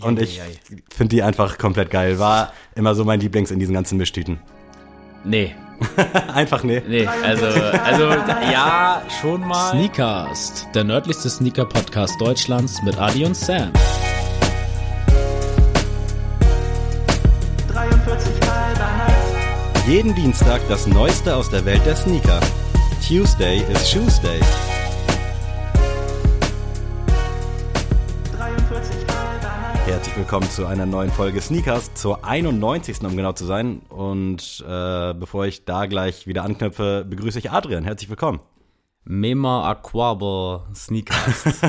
und ich finde die einfach komplett geil. War immer so mein Lieblings in diesen ganzen Mischtüten. Nee. einfach nee. Nee, also, also ja, schon mal. Sneakers, der nördlichste Sneaker-Podcast Deutschlands mit Adi und Sam. 43 Mal. Jeden Dienstag das Neueste aus der Welt der Sneaker. Tuesday is Shoes Day. Herzlich willkommen zu einer neuen Folge Sneakers, zur 91. um genau zu sein. Und äh, bevor ich da gleich wieder anknüpfe, begrüße ich Adrian. Herzlich willkommen. Mema Aquabo Sneakers.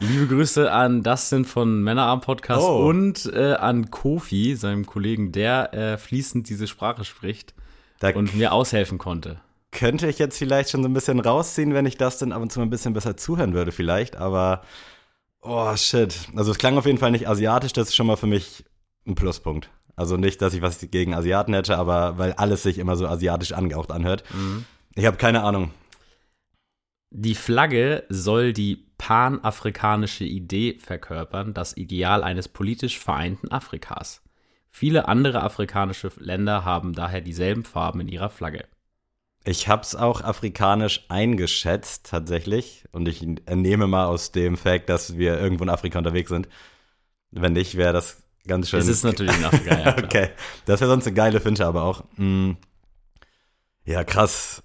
Liebe Grüße an Dustin von Männerarm Podcast Oh. und äh, an Kofi, seinem Kollegen, der äh, fließend diese Sprache spricht Da und mir aushelfen konnte. könnte ich jetzt vielleicht schon so ein bisschen rausziehen, wenn ich das dann ab und zu mal ein bisschen besser zuhören würde, vielleicht. Aber, oh shit. Also es klang auf jeden Fall nicht asiatisch, das ist schon mal für mich ein Pluspunkt. Also nicht, dass ich was gegen Asiaten hätte, aber weil alles sich immer so asiatisch angehaucht anhört. Ich habe keine Ahnung. Die Flagge soll die panafrikanische Idee verkörpern, das Ideal eines politisch vereinten Afrikas. Viele andere afrikanische Länder haben daher dieselben Farben in ihrer Flagge. Ich hab's auch afrikanisch eingeschätzt, tatsächlich. Und ich entnehme mal aus dem Fakt, dass wir irgendwo in Afrika unterwegs sind. Wenn nicht, wäre das ganz schön. Es ist natürlich in Afrika, ja. klar. okay. Das wäre sonst eine geile Finche, aber auch. Mm. Ja, krass.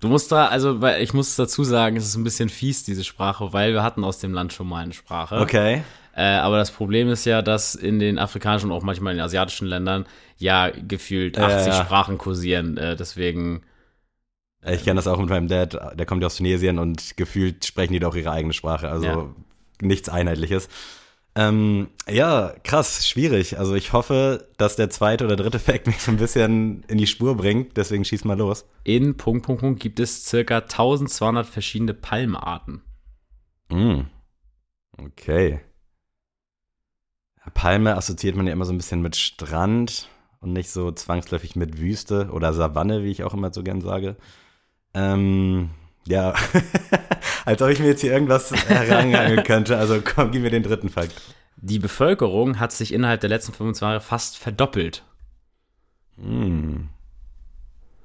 Du musst da, also, weil ich muss dazu sagen, es ist ein bisschen fies, diese Sprache, weil wir hatten aus dem Land schon mal eine Sprache. Okay. Äh, aber das Problem ist ja, dass in den afrikanischen und auch manchmal in den asiatischen Ländern ja gefühlt Ja, 80 ja. Sprachen kursieren. Äh, deswegen, Ich kenne das auch mit meinem Dad, der kommt ja aus Tunesien und gefühlt sprechen die da auch ihre eigene Sprache. Also Ja. nichts Einheitliches. Ähm, ja, krass, schwierig. Also ich hoffe, dass der zweite oder dritte Fact mich so ein bisschen in die Spur bringt. Deswegen schieß mal los. in Punkt, Punkt, Punkt gibt es circa 1200 verschiedene Palmenarten. Mm. Okay. Palme assoziiert man ja immer so ein bisschen mit Strand und nicht so zwangsläufig mit Wüste oder Savanne, wie ich auch immer so gern sage. Ähm, ja, als ob ich mir jetzt hier irgendwas heranhangeln könnte. Also komm, gib mir den dritten Fakt. Die Bevölkerung hat sich innerhalb der letzten 25 Jahre fast verdoppelt. Mm.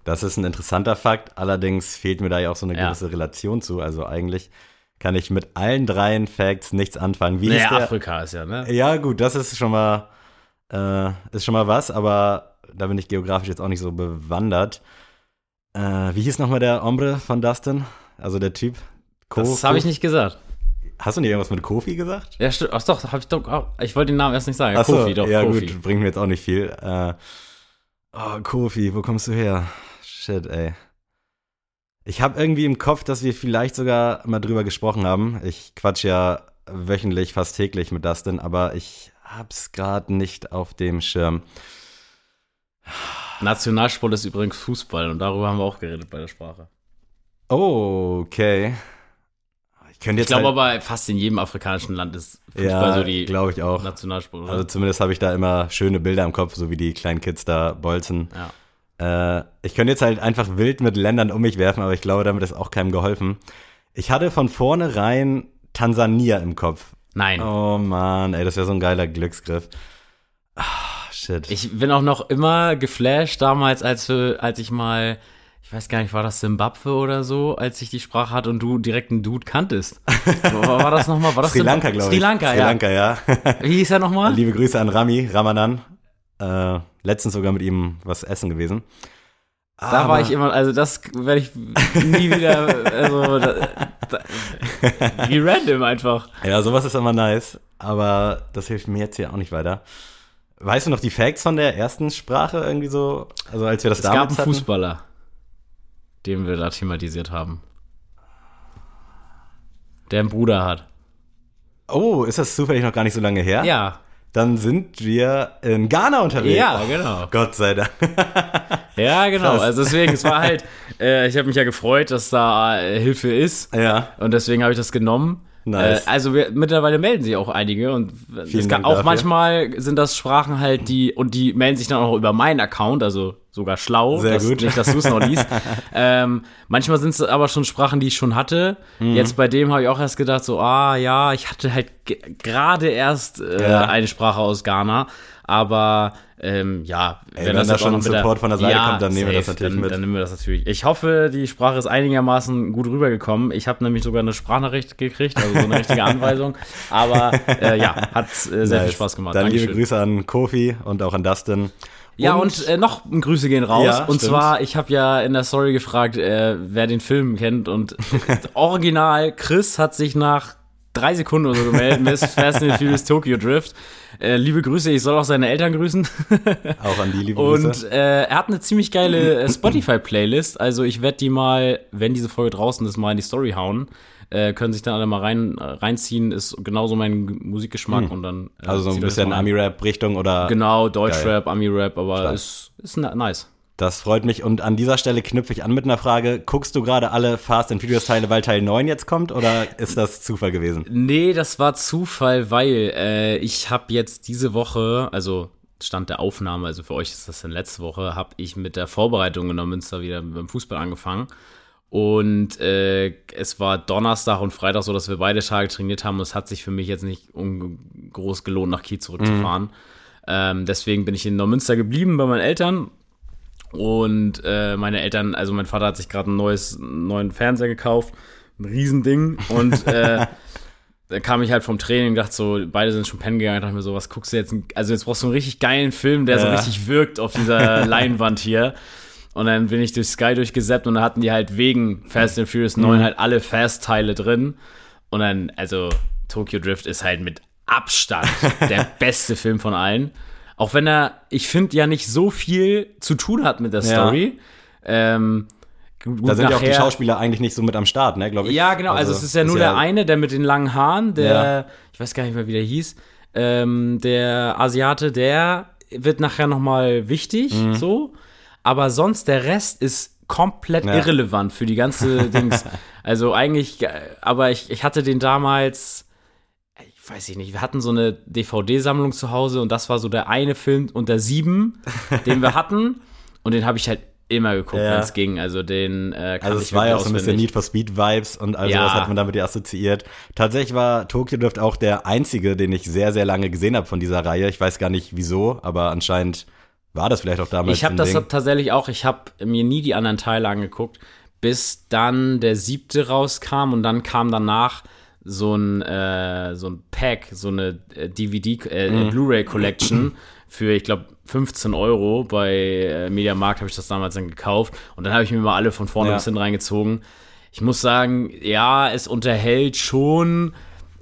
Das ist ein interessanter Fakt. Allerdings fehlt mir da ja auch so eine Ja. gewisse Relation zu. Also eigentlich kann ich mit allen dreien Facts nichts anfangen. Wie Naja, ist der? Afrika ist ja, ne? Ja, gut, das ist schon mal, äh, ist schon mal was, aber da bin ich geografisch jetzt auch nicht so bewandert. Äh, wie hieß nochmal der Ombre von Dustin? Also der Typ? Ko- Das habe ich nicht gesagt. Hast du nicht irgendwas mit Kofi gesagt? Ja, stimmt. Ach doch, hab ich doch. auch- Ich wollte den Namen erst nicht sagen. Ach so, Kofi, doch, ja Kofi. gut, bringt mir jetzt auch nicht viel. Äh, oh, Kofi, wo kommst du her? Shit, ey. Ich habe irgendwie im Kopf, dass wir vielleicht sogar mal drüber gesprochen haben. Ich quatsch ja wöchentlich, fast täglich mit Dustin, aber ich hab's gerade nicht auf dem Schirm. Nationalsport ist übrigens Fußball und darüber haben wir auch geredet bei der Sprache. Oh, okay. Ich Ich glaube halt, aber, fast in jedem afrikanischen Land ist Fußball ja, so die glaube ich auch. Nationalsport. Oder? Also zumindest habe ich da immer schöne Bilder im Kopf, so wie die kleinen Kids da bolzen. ja. Äh, ich könnte jetzt halt einfach wild mit Ländern um mich werfen, aber ich glaube, damit ist auch keinem geholfen. Ich hatte von vornherein Tansania im Kopf. Nein. Oh Mann, ey, das wäre so ein geiler Glücksgriff. Ah, shit. Ich bin auch noch immer geflasht damals, als, als ich mal, ich weiß gar nicht, war das Zimbabwe oder so, als ich die Sprache hatte und du direkt einen Dude kanntest. war, das nochmal? War das Sri Lanka, glaube ich. Sri Lanka, Sri ja. Lanka, ja. Wie hieß er nochmal? Liebe Grüße an Rami, Ramadan. Äh, letztens sogar mit ihm was essen gewesen. Da war ich immer, also das werde ich nie wieder, also da, da, wie random einfach. Ja, sowas ist immer nice, aber das hilft mir jetzt hier auch nicht weiter. Weißt du noch die Facts von der ersten Sprache irgendwie so? Also als wir das Es gab damals einen hatten? Fußballer, den wir da thematisiert haben. Der einen Bruder hat. Oh, ist das zufällig noch gar nicht so lange her? Ja. Dann sind wir in Ghana unterwegs. Ja, Oh, genau. Gott sei Dank. Ja, genau. Krass. Also deswegen, es war halt, äh, ich habe mich ja gefreut, dass da äh, Hilfe ist. ja. Und deswegen habe ich das genommen. Nice. Äh, also wir, mittlerweile melden sich auch einige und es kann auch dafür. manchmal sind das Sprachen halt, die und die melden sich dann auch über meinen Account, also sogar schlau. Sehr dass, gut. Nicht, dass du es noch liest. ähm, manchmal sind es aber schon Sprachen, die ich schon hatte. Mhm. Jetzt bei dem habe ich auch erst gedacht, so, ah ja, ich hatte halt ge- gerade erst äh, Ja. eine Sprache aus Ghana. Aber ähm, ja, Ey, wenn das da schon ein mit der- Support von der Seite kommt, dann nehmen wir das safe, natürlich dann, mit. Dann nehmen wir das natürlich. Ich hoffe, die Sprache ist einigermaßen gut rübergekommen. Ich habe nämlich sogar eine Sprachnachricht gekriegt, also so eine richtige Anweisung. Aber äh, ja, hat äh, sehr viel Nice. Spaß gemacht. Dann liebe. Grüße an Kofi und auch an Dustin. Ja, und äh, noch ein Grüße gehen raus. Ja, und stimmt. zwar, ich habe ja in der Story gefragt, äh, wer den Film kennt. Und original, Chris hat sich nach drei Sekunden oder so gemeldet, Miss Fast and Furious Tokyo Drift. Äh, liebe Grüße, ich soll auch seine Eltern grüßen. auch an die liebe Grüße. Und äh, er hat eine ziemlich geile äh, Spotify-Playlist. Also ich werde die mal, wenn diese Folge draußen ist, mal in die Story hauen. Äh, können sich dann alle mal rein, äh, reinziehen. Ist genauso mein Musikgeschmack. Und dann, also so ein bisschen. Ami-Rap-Richtung oder. Genau, Deutschrap, Ami-Rap, aber Stark. ist, ist nice. Das freut mich. Und an dieser Stelle knüpfe ich an mit einer Frage. Guckst du gerade alle Fast and Furious Teile, weil Teil 9 jetzt kommt oder ist das Zufall gewesen? Nee, das war Zufall, weil äh, ich habe jetzt diese Woche, also Stand der Aufnahme, also für euch ist das dann letzte Woche, habe ich mit der Vorbereitung in der Münster wieder beim Fußball angefangen. Und äh, es war Donnerstag und Freitag so, dass wir beide Tage trainiert haben. Und es hat sich für mich jetzt nicht groß gelohnt, nach Kiel zurückzufahren. Ähm, deswegen bin ich in Neumünster geblieben bei meinen Eltern. Und äh, meine Eltern, also mein Vater hat sich gerade ein neues, einen neuen Fernseher gekauft. Ein Riesending. Und äh, da kam ich halt vom Training und dachte so, beide sind schon pennen gegangen. Ich dachte mir so, was guckst du jetzt? Also jetzt brauchst du einen richtig geilen Film, der so Ja. richtig wirkt auf dieser Leinwand hier. Und dann bin ich durch Sky durchgesäppt und da hatten die halt wegen Fast and Furious 9 halt alle Fast-Teile drin. Und dann, also Tokyo Drift ist halt mit Abstand der beste Film von allen. Auch wenn er, ich finde, ja nicht so viel zu tun hat mit der Ja. Story. Ähm, gut, Da sind ja auch die nachher- Schauspieler eigentlich nicht so mit am Start, ne, glaube ich. ja, genau. Also, es ist ja nur der eine, der mit den langen Haaren, der, Ja. ich weiß gar nicht mehr, wie der hieß, ähm, der Asiate, der wird nachher noch mal wichtig, Mhm. so. Aber sonst, der Rest ist komplett Ja. irrelevant für die ganze Dings. Also eigentlich, äh, aber ich, ich hatte den damals, weiß ich nicht, wir hatten so eine DVD-Sammlung zu Hause und das war so der eine Film unter sieben, den wir hatten. Und den habe ich halt immer geguckt, Ja. wenn es ging. Also den äh, Also ich es war ja auch so ein bisschen. Need for Speed Vibes und all Ja. sowas hat man damit ja assoziiert. Tatsächlich war Tokyo Drift auch der einzige, den ich sehr, sehr lange gesehen habe von dieser Reihe. Ich weiß gar nicht wieso, aber anscheinend war das vielleicht auch damals Ich habe das Ding. tatsächlich auch, ich habe mir nie die anderen Teile angeguckt, bis dann der siebte rauskam und dann kam danach so ein, äh, so ein Pack, so eine äh, DVD, äh, Mhm. Blu-ray Collection für, ich glaube, 15 Euro bei äh, Mediamarkt habe ich das damals dann gekauft und dann habe ich mir mal alle von vorne Ja. bis hinten reingezogen. Ich muss sagen, ja, es unterhält schon.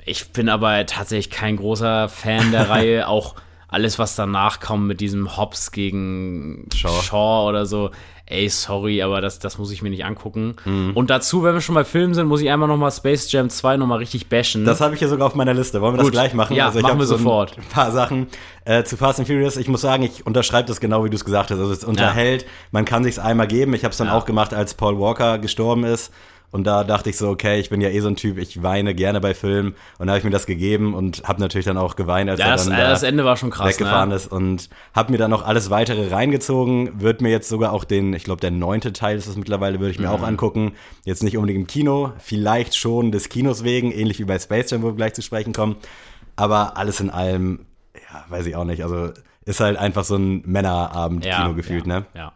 Ich bin aber tatsächlich kein großer Fan der Reihe. Auch alles, was danach kommt mit diesem Hobbs gegen Shaw. Shaw, oder so. Ey, sorry, aber das, das muss ich mir nicht angucken. Mhm. Und dazu, wenn wir schon bei Filmen sind, muss ich einmal noch mal Space Jam 2 noch mal richtig bashen. Das habe ich hier sogar auf meiner Liste. Wollen wir Gut. das gleich machen? Ja, also ich machen wir so sofort. Ein paar Sachen äh, zu Fast and Furious. Ich muss sagen, ich unterschreibe das genau, wie du es gesagt hast. Also es unterhält, man kann sich's einmal geben. Ich habe es dann Ja. auch gemacht, als Paul Walker gestorben ist. Und da dachte ich so, okay, ich bin ja eh so ein Typ, ich weine gerne bei Filmen. Und da habe ich mir das gegeben und habe natürlich dann auch geweint, als ja, er das, dann äh, da das Ende war schon krass. weggefahren ne? ist und habe mir dann noch alles weitere reingezogen. Wird mir jetzt sogar auch den, ich glaube, der neunte Teil ist es mittlerweile, würde ich mir auch Mhm. angucken. Jetzt nicht unbedingt im Kino, vielleicht schon des Kinos wegen, ähnlich wie bei Space Jam, wo wir gleich zu sprechen kommen. Aber alles in allem, ja, weiß ich auch nicht. Also ist halt einfach so ein Männerabend-Kino gefühlt, ja, ne? Ja.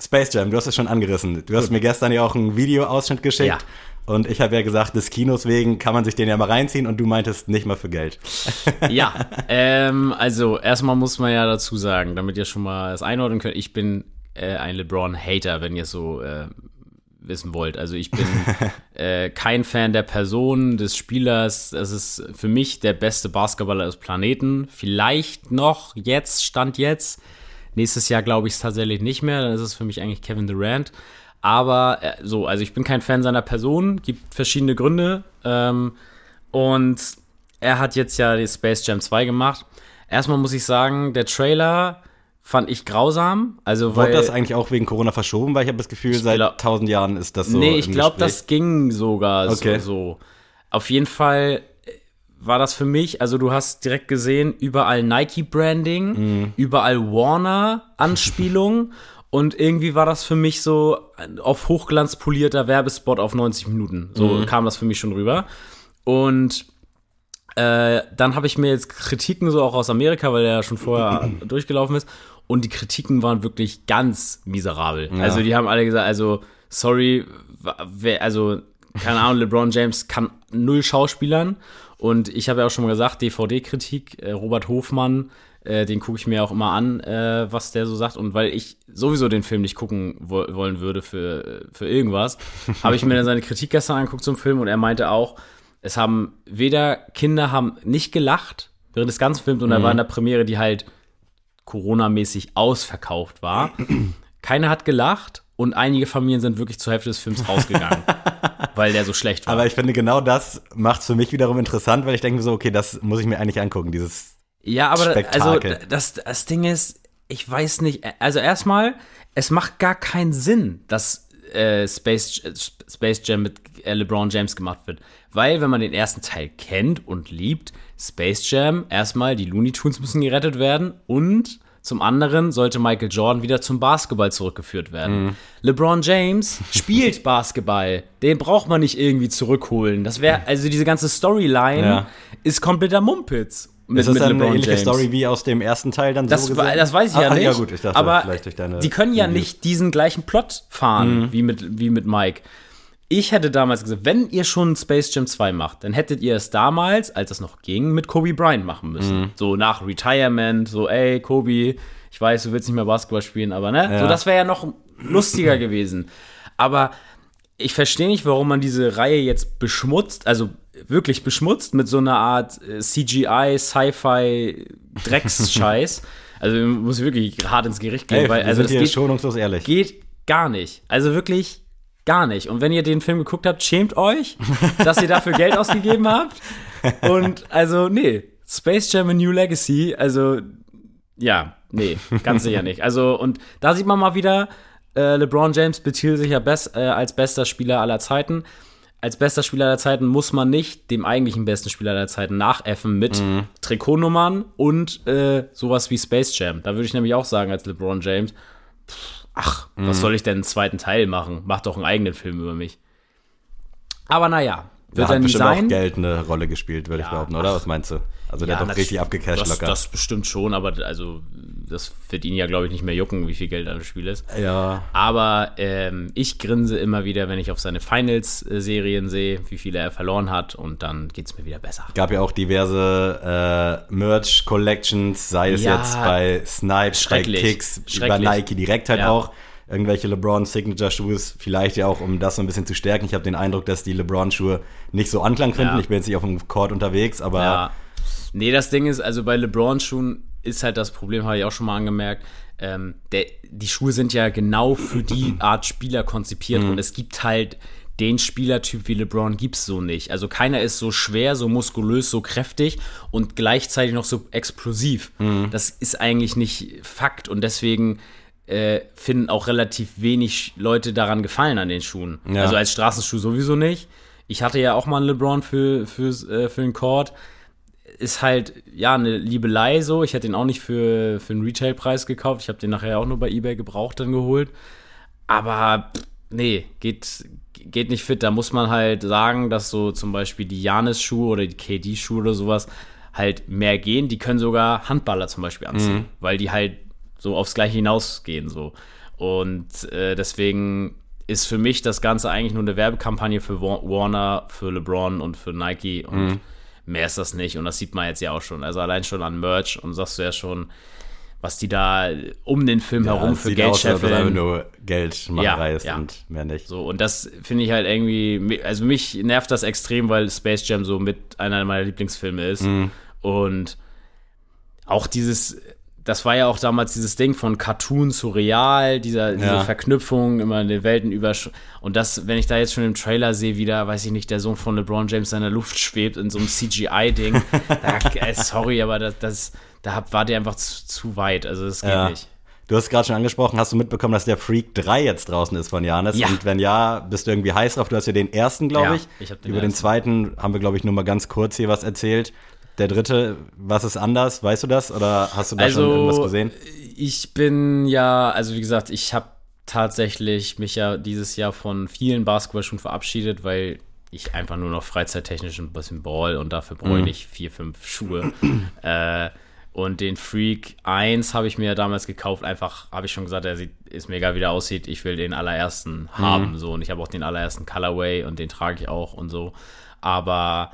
Space Jam, du hast es schon angerissen. Du hast mir gestern ja auch einen Videoausschnitt geschickt. Ja. Und ich habe ja gesagt, des Kinos wegen kann man sich den ja mal reinziehen und du meintest nicht mal für Geld. Ja, ähm, also erstmal muss man ja dazu sagen, damit ihr schon mal das einordnen könnt, ich bin äh, ein LeBron-Hater, wenn ihr es so äh, wissen wollt. Also ich bin äh, kein Fan der Person, des Spielers. Es ist für mich der beste Basketballer des Planeten. Vielleicht noch jetzt, Stand jetzt. Nächstes Jahr glaube ich es tatsächlich nicht mehr. Dann ist es für mich eigentlich Kevin Durant. Aber äh, so, also ich bin kein Fan seiner Person. Gibt verschiedene Gründe. Ähm, und er hat jetzt ja die Space Jam 2 gemacht. Erstmal muss ich sagen, der Trailer fand ich grausam. Also. Wurde das eigentlich auch wegen Corona verschoben? Weil ich habe das Gefühl, seit tausend Jahren ist das so. nee, ich glaube, das ging sogar Okay. so, so. Auf jeden Fall war das für mich, also du hast direkt gesehen, überall Nike-Branding, Mhm. überall Warner-Anspielung Und irgendwie war das für mich so auf Hochglanz polierter Werbespot auf 90 Minuten. So Mhm. kam das für mich schon rüber. Und äh, dann habe ich mir jetzt Kritiken so auch aus Amerika, weil der ja schon vorher durchgelaufen ist. Und die Kritiken waren wirklich ganz miserabel. Also die haben alle gesagt, also sorry, also keine Ahnung, LeBron James kann null Schauspielern. Und ich habe ja auch schon mal gesagt, DVD-Kritik, äh, Robert Hofmann, äh, den gucke ich mir auch immer an, äh, was der so sagt. Und weil ich sowieso den Film nicht gucken wo wollen würde für, für irgendwas, habe ich mir dann seine Kritik gestern angeguckt zum Film und er meinte auch, es haben weder Kinder haben nicht gelacht während des ganzen Films und er war in der Premiere, die halt Corona-mäßig ausverkauft war. Keiner hat gelacht und einige Familien sind wirklich zur Hälfte des Films rausgegangen, weil der so schlecht war. Aber ich finde, genau das macht es für mich wiederum interessant, weil ich denke mir so, okay, das muss ich mir eigentlich angucken, dieses Ja, aber also Spektakel. das, das Ding ist, ich weiß nicht, also erstmal, es macht gar keinen Sinn, dass äh, Space, Space Jam mit äh, LeBron James gemacht wird. Weil, wenn man den ersten Teil kennt und liebt, Space Jam, erstmal, die Looney Tunes müssen gerettet werden und zum anderen sollte Michael Jordan wieder zum Basketball zurückgeführt werden. Mhm. LeBron James spielt Basketball. Den braucht man nicht irgendwie zurückholen. Das wäre, also diese ganze Storyline Ja. ist kompletter Mumpitz. Mit, ist das mit dann LeBron eine ähnliche James. Story wie aus dem ersten Teil dann Das, so gesehen? das weiß ich ja Ah, nicht. Ja gut, ich dachte aber vielleicht durch deine die können ja Reviews. nicht diesen gleichen Plot fahren Mhm. wie, mit, wie mit Mike. Ich hätte damals gesagt, wenn ihr schon Space Jam 2 macht, dann hättet ihr es damals, als es noch ging, mit Kobe Bryant machen müssen. Mhm. So nach Retirement, so ey, Kobe, ich weiß, du willst nicht mehr Basketball spielen, aber ne? So, Ja. das wäre ja noch lustiger gewesen. Aber ich verstehe nicht, warum man diese Reihe jetzt beschmutzt, also wirklich beschmutzt mit so einer Art äh, CGI, Sci-Fi, Drecksscheiß. also muss ich wirklich hart ins Gericht gehen, Ey, weil also das geht, schonungslos ehrlich. geht gar nicht. Also wirklich gar nicht. Und wenn ihr den Film geguckt habt, schämt euch, dass ihr dafür Geld ausgegeben habt. Und also, nee, Space Jam A New Legacy, also ja, nee, ganz sicher nicht. Also, und da sieht man mal wieder, äh, LeBron James betitelt sich ja best, äh, als bester Spieler aller Zeiten. Als bester Spieler aller Zeiten muss man nicht dem eigentlichen besten Spieler aller Zeiten nachäffen mit Trikotnummern und äh, sowas wie Space Jam. Da würde ich nämlich auch sagen, als LeBron James, pff, ach, was soll ich denn einen zweiten Teil machen? Mach doch einen eigenen Film über mich. Aber naja, Da wird hat er nie bestimmt auch sein. Geld eine Rolle gespielt, würde ich behaupten, oder? Was meinst du? Also der Ja, hat doch das- richtig abgecasht das, locker. Das bestimmt schon, aber also das wird ihn ja, glaube ich, nicht mehr jucken, wie viel Geld an dem Spiel ist. ja. Aber ähm, ich grinse immer wieder, wenn ich auf seine Finals-Serien sehe, wie viele er verloren hat und dann geht es mir wieder besser. Gab ja auch diverse äh, Merch-Collections, sei es Ja, jetzt bei Snipes, bei. Kicks, über. Nike direkt halt Ja. auch. Irgendwelche LeBron-Signature-Shoes, vielleicht ja auch, um das so ein bisschen zu stärken. Ich habe den Eindruck, dass die LeBron-Schuhe nicht so Anklang finden. Ja. Ich bin jetzt nicht auf dem Court unterwegs, aber Ja. Nee, das Ding ist, also bei LeBron-Schuhen ist halt das Problem, habe ich auch schon mal angemerkt. Ähm, der, die Schuhe sind ja genau für die Art Spieler konzipiert und es gibt halt den Spielertyp wie LeBron gibt's so nicht. Also keiner ist so schwer, so muskulös, so kräftig und gleichzeitig noch so explosiv. Das ist eigentlich nicht Fakt und deswegen äh, finden auch relativ wenig Leute daran gefallen an den Schuhen. Ja. Also als Straßenschuh sowieso nicht. Ich hatte ja auch mal einen LeBron für, für, äh, für den Court ist halt, ja, eine Liebelei so. Ich hätte den auch nicht für, für einen Retailpreis gekauft. Ich habe den nachher auch nur bei Ebay gebraucht dann geholt. Aber pff, nee, geht, geht nicht fit. Da muss man halt sagen, dass so zum Beispiel die Janis-Schuhe oder die KD-Schuhe oder sowas halt mehr gehen. Die können sogar Handballer zum Beispiel anziehen, weil die halt so aufs Gleiche hinausgehen so. Und äh, deswegen ist für mich das Ganze eigentlich nur eine Werbekampagne für Wa- Warner, für LeBron und für Nike und mehr ist das nicht. Und das sieht man jetzt ja auch schon. Also allein schon an Merch und sagst du ja schon, was die da um den Film herum es für Geld aus, scheffeln. nur Geldmacherei Ja, ist ja. und mehr nicht. So, und das finde ich halt irgendwie, also mich nervt das extrem, weil Space Jam so mit einer meiner Lieblingsfilme ist. Mhm. Und auch dieses, das war ja auch damals dieses Ding von Cartoon zu Real, dieser, diese Ja. Verknüpfung immer in den Welten über. Und das, wenn ich da jetzt schon im Trailer sehe, wie da, weiß ich nicht, der Sohn von LeBron James in der Luft schwebt in so einem CGI-Ding, äh, sorry, aber das, das da war der einfach zu, zu weit. Also das geht Ja. nicht. Du hast gerade schon angesprochen, hast du mitbekommen, dass der Freak 3 jetzt draußen ist von Janis? Ja. Und wenn ja, bist du irgendwie heiß drauf? Du hast ja den ersten, glaube Ja, ich. ich den Über den ersten. zweiten haben wir, glaube ich, nur mal ganz kurz hier was erzählt. Der dritte, was ist anders? Weißt du das? Oder hast du da schon irgendwas gesehen? ich bin ja, also wie gesagt, ich habe tatsächlich mich ja dieses Jahr von vielen Basketballschuhen verabschiedet, weil ich einfach nur noch freizeittechnisch ein bisschen Ball und dafür brauche ich nicht vier, fünf Schuhe. äh, und den Freak 1 habe ich mir damals gekauft, einfach, habe ich schon gesagt, er sieht, ist mir egal, wie der aussieht, ich will den allerersten haben, so. Und ich habe auch den allerersten Colorway und den trage ich auch und so. Aber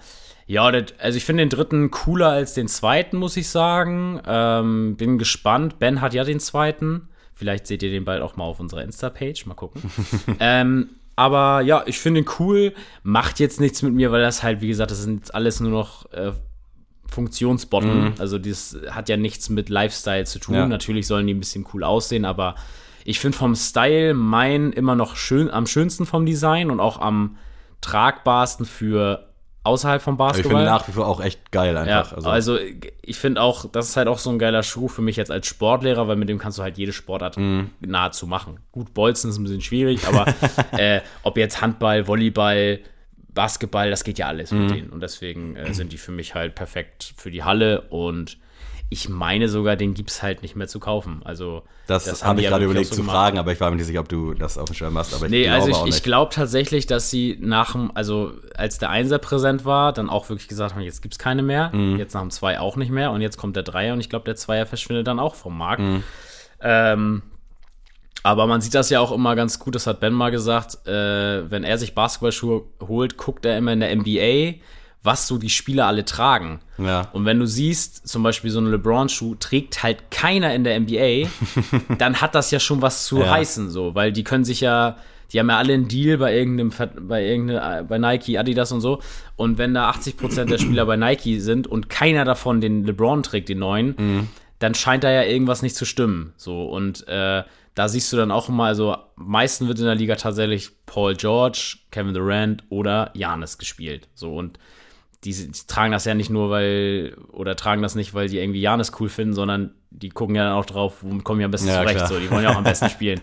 ja, also ich finde den dritten cooler als den zweiten, muss ich sagen. Ähm, bin gespannt. Ben hat ja den zweiten. Vielleicht seht ihr den bald auch mal auf unserer Insta-Page. Mal gucken. ähm, aber ja, ich finde ihn cool. Macht jetzt nichts mit mir, weil das halt, wie gesagt, das sind alles nur noch äh, Funktionsbotten. Also das hat ja nichts mit Lifestyle zu tun. Ja. Natürlich sollen die ein bisschen cool aussehen, aber ich finde vom Style mein immer noch schön, am schönsten vom Design und auch am tragbarsten für außerhalb vom Aber ich Basketball. finde nach wie vor auch echt geil Ja, einfach. also, ich finde auch, das ist halt auch so ein geiler Schuh für mich jetzt als Sportlehrer, weil mit dem kannst du halt jede Sportart Mhm. nahezu machen. Gut, Bolzen ist ein bisschen schwierig, aber äh, ob jetzt Handball, Volleyball, Basketball, das geht ja alles Mhm. mit denen. Und deswegen äh, sind die für mich halt perfekt für die Halle und ich meine sogar, den gibt es halt nicht mehr zu kaufen. Also das, haben habe ich gerade überlegt so zu fragen, aber ich war mir nicht sicher, ob du das auf dem Schirm hast. Aber ich Nee, glaube also ich, ich glaube tatsächlich, dass sie nach dem, also als der Einser präsent war, dann auch wirklich gesagt haben, jetzt gibt's keine mehr, Mhm. jetzt nach dem Zwei auch nicht mehr und jetzt kommt der Dreier und ich glaube, der Zweier verschwindet dann auch vom Markt. Mhm. Ähm, aber man sieht das ja auch immer ganz gut, das hat Ben mal gesagt, äh, wenn er sich Basketballschuhe holt, guckt er immer in der NBA, was so die Spieler alle tragen. Ja. Und wenn du siehst, zum Beispiel so einen LeBron-Schuh trägt halt keiner in der NBA, dann hat das ja schon was zu Ja. heißen, so, weil die können sich ja, die haben ja alle einen Deal bei irgendeinem, bei irgendeinem, bei Nike, Adidas und so. Und wenn da 80% der Spieler bei Nike sind und keiner davon den LeBron trägt, den neuen, dann scheint da ja irgendwas nicht zu stimmen, so. Und, äh, da siehst du dann auch immer, also meisten wird in der Liga tatsächlich Paul George, Kevin Durant oder Janis gespielt. So und die, die tragen das ja nicht nur, weil, oder tragen das nicht, weil die irgendwie Janis cool finden, sondern die gucken ja dann auch drauf, womit kommen die am besten Ja, zurecht. klar. So, die wollen ja auch am besten spielen.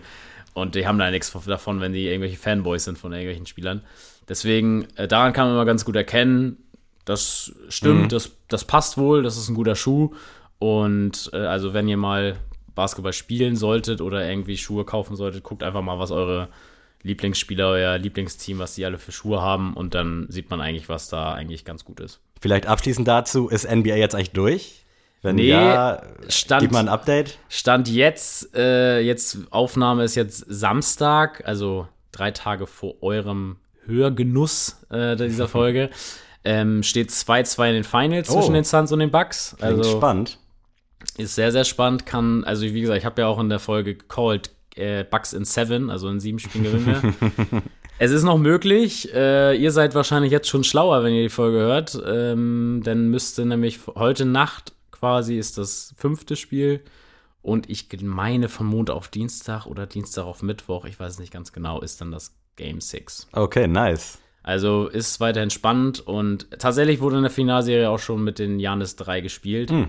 Und die haben da nichts davon, wenn die irgendwelche Fanboys sind von irgendwelchen Spielern. Deswegen, äh, daran kann man immer ganz gut erkennen, das stimmt, Mhm. das, das passt wohl, das ist ein guter Schuh. Und äh, also, wenn ihr mal Basketball spielen solltet oder irgendwie Schuhe kaufen solltet, guckt einfach mal, was eure Lieblingsspieler, euer Lieblingsteam, was die alle für Schuhe haben und dann sieht man eigentlich, was da eigentlich ganz gut ist. Vielleicht abschließend dazu, ist NBA jetzt eigentlich durch? Wenn Nee, ja, Stand- gib mal ein Update. Stand jetzt, äh, jetzt Aufnahme ist jetzt Samstag, also drei Tage vor eurem Hörgenuss äh, dieser Folge. ähm, steht 2-2 in den Finals Oh. zwischen den Suns und den Bucks. Klingt Also spannend. ist sehr, sehr spannend. Kann, also wie gesagt, ich habe ja auch in der Folge gecallt, äh, Bucks in seven, also in sieben Spielen gewinnen wir. es ist noch möglich. Äh, ihr seid wahrscheinlich jetzt schon schlauer, wenn ihr die Folge hört. Ähm, dann müsste nämlich heute Nacht quasi ist das fünfte Spiel. Und ich meine von Montag auf Dienstag oder Dienstag auf Mittwoch, ich weiß es nicht ganz genau, ist dann das Game 6. Okay, nice. Also ist weiterhin spannend und tatsächlich wurde in der Finalserie auch schon mit den Janis 3 gespielt. Hm.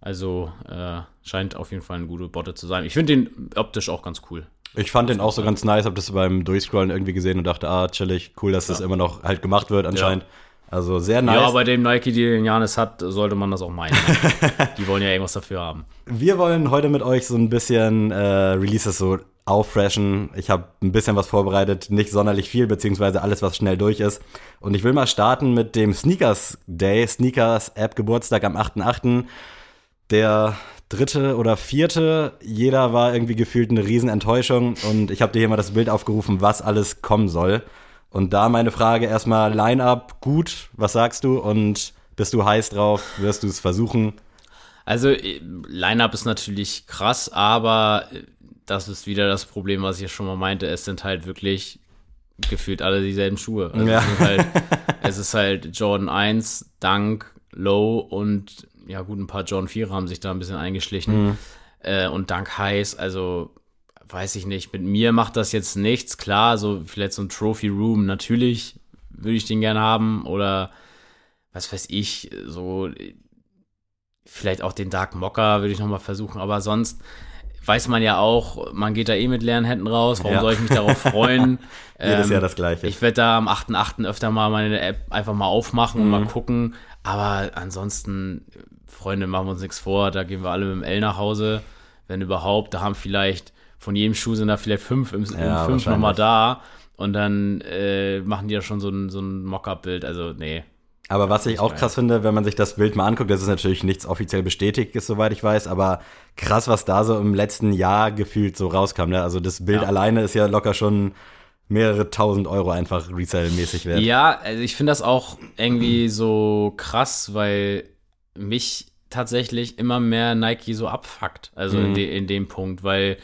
Also äh, scheint auf jeden Fall eine gute Botte zu sein. Ich finde den optisch auch ganz cool. Ich fand den auch so ganz nice, hab das beim Durchscrollen irgendwie gesehen und dachte, ah, chillig, cool, dass das immer noch halt gemacht wird anscheinend. Also sehr nice. Ja, bei dem Nike, die den Janis hat, sollte man das auch meinen. die wollen ja irgendwas dafür haben. Wir wollen heute mit euch so ein bisschen äh, Releases so auffreshen. Ich habe ein bisschen was vorbereitet, nicht sonderlich viel, beziehungsweise alles, was schnell durch ist. Und ich will mal starten mit dem Sneakers Day, Sneakers App Geburtstag am 8.8. Der dritte oder vierte, jeder war irgendwie gefühlt eine Riesenenttäuschung. Und ich habe dir hier mal das Bild aufgerufen, was alles kommen soll. Und da meine Frage erstmal Line-Up, gut, was sagst du? Und bist du heiß drauf? Wirst du es versuchen? Also, äh, Line-Up ist natürlich krass, aber äh, das ist wieder das Problem, was ich ja schon mal meinte. Es sind halt wirklich gefühlt alle dieselben Schuhe. Also Ja. es, halt, es ist halt Jordan 1, Dunk, Low und ja gut, ein paar Jordan 4 haben sich da ein bisschen eingeschlichen. Äh, und Dunk heiß, also weiß ich nicht. Mit mir macht das jetzt nichts. Klar, so vielleicht so ein Trophy Room, natürlich würde ich den gerne haben. Oder was weiß ich, so vielleicht auch den Dark Mocker würde ich nochmal versuchen, aber sonst weiß man ja auch, man geht da eh mit leeren Händen raus, warum Ja. soll ich mich darauf freuen? Jedes Ähm, Jahr das Gleiche. Ich werde da am 8.8. öfter mal meine App einfach mal aufmachen und Mhm. mal gucken, aber ansonsten, Freunde, machen wir uns nichts vor, da gehen wir alle mit dem L nach Hause, wenn überhaupt. Da haben vielleicht, von jedem Schuh sind da vielleicht fünf im, Ja, fünf nochmal da. Und dann äh, machen die ja schon so ein, so ein Mock-up-Bild. Also, nee. Aber was ich auch krass finde, wenn man sich das Bild mal anguckt, das ist natürlich nichts offiziell bestätigt, ist, soweit ich weiß, aber krass, was da so im letzten Jahr gefühlt so rauskam. Ne? Also das Bild Ja. alleine ist ja locker schon mehrere tausend Euro einfach Resale-mäßig wert. Ja, also ich finde das auch irgendwie so krass, weil mich tatsächlich immer mehr Nike so abfuckt. Also Mhm. in, de, in dem Punkt, weil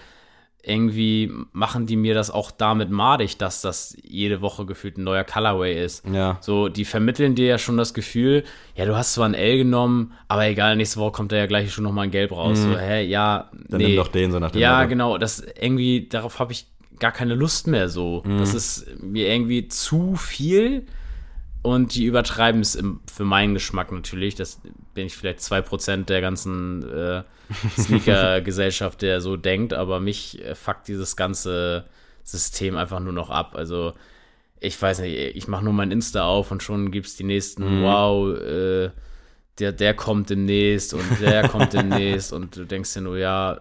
irgendwie machen die mir das auch damit madig, dass das jede Woche gefühlt ein neuer Colorway ist. Ja. So, die vermitteln dir ja schon das Gefühl, ja, du hast zwar ein L genommen, aber egal, nächste Woche kommt da ja gleich schon nochmal ein Gelb raus. So, hä, ja, Mhm. Dann nee. nimm doch den so nach dem Ja, Motto. genau, das irgendwie, darauf habe ich gar keine Lust mehr so. Mhm. Das ist mir irgendwie zu viel und die übertreiben es im- für meinen Geschmack natürlich. Das bin ich vielleicht 2% der ganzen äh, Sneaker-Gesellschaft, der so denkt, aber mich äh, fuckt dieses ganze System einfach nur noch ab. Also ich weiß nicht, ich mache nur mein Insta auf und schon gibt es die nächsten, Mhm. wow, äh, der, der kommt demnächst und der kommt demnächst und du denkst dir nur, ja,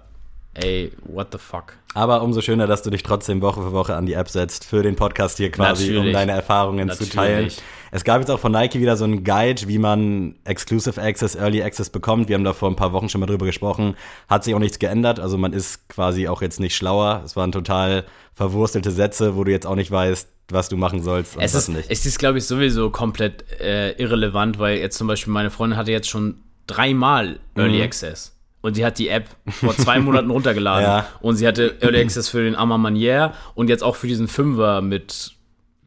ey, what the fuck. Aber umso schöner, dass du dich trotzdem Woche für Woche an die App setzt für den Podcast hier quasi, um Natürlich. deine Erfahrungen zu Natürlich. teilen. Es gab jetzt auch von Nike wieder so einen Guide, wie man Exclusive Access, Early Access bekommt. Wir haben da vor ein paar Wochen schon mal drüber gesprochen. Hat sich auch nichts geändert. Also man ist quasi auch jetzt nicht schlauer. Es waren total verwurstelte Sätze, wo du jetzt auch nicht weißt, was du machen sollst Es ist, nicht. es ist, glaube ich, sowieso komplett äh, irrelevant, weil jetzt zum Beispiel meine Freundin hatte jetzt schon dreimal Early Mhm. Access. Und sie hat die App vor zwei Monaten runtergeladen. Ja. Und sie hatte Early Access für den Arma Manier und jetzt auch für diesen Fünfer mit,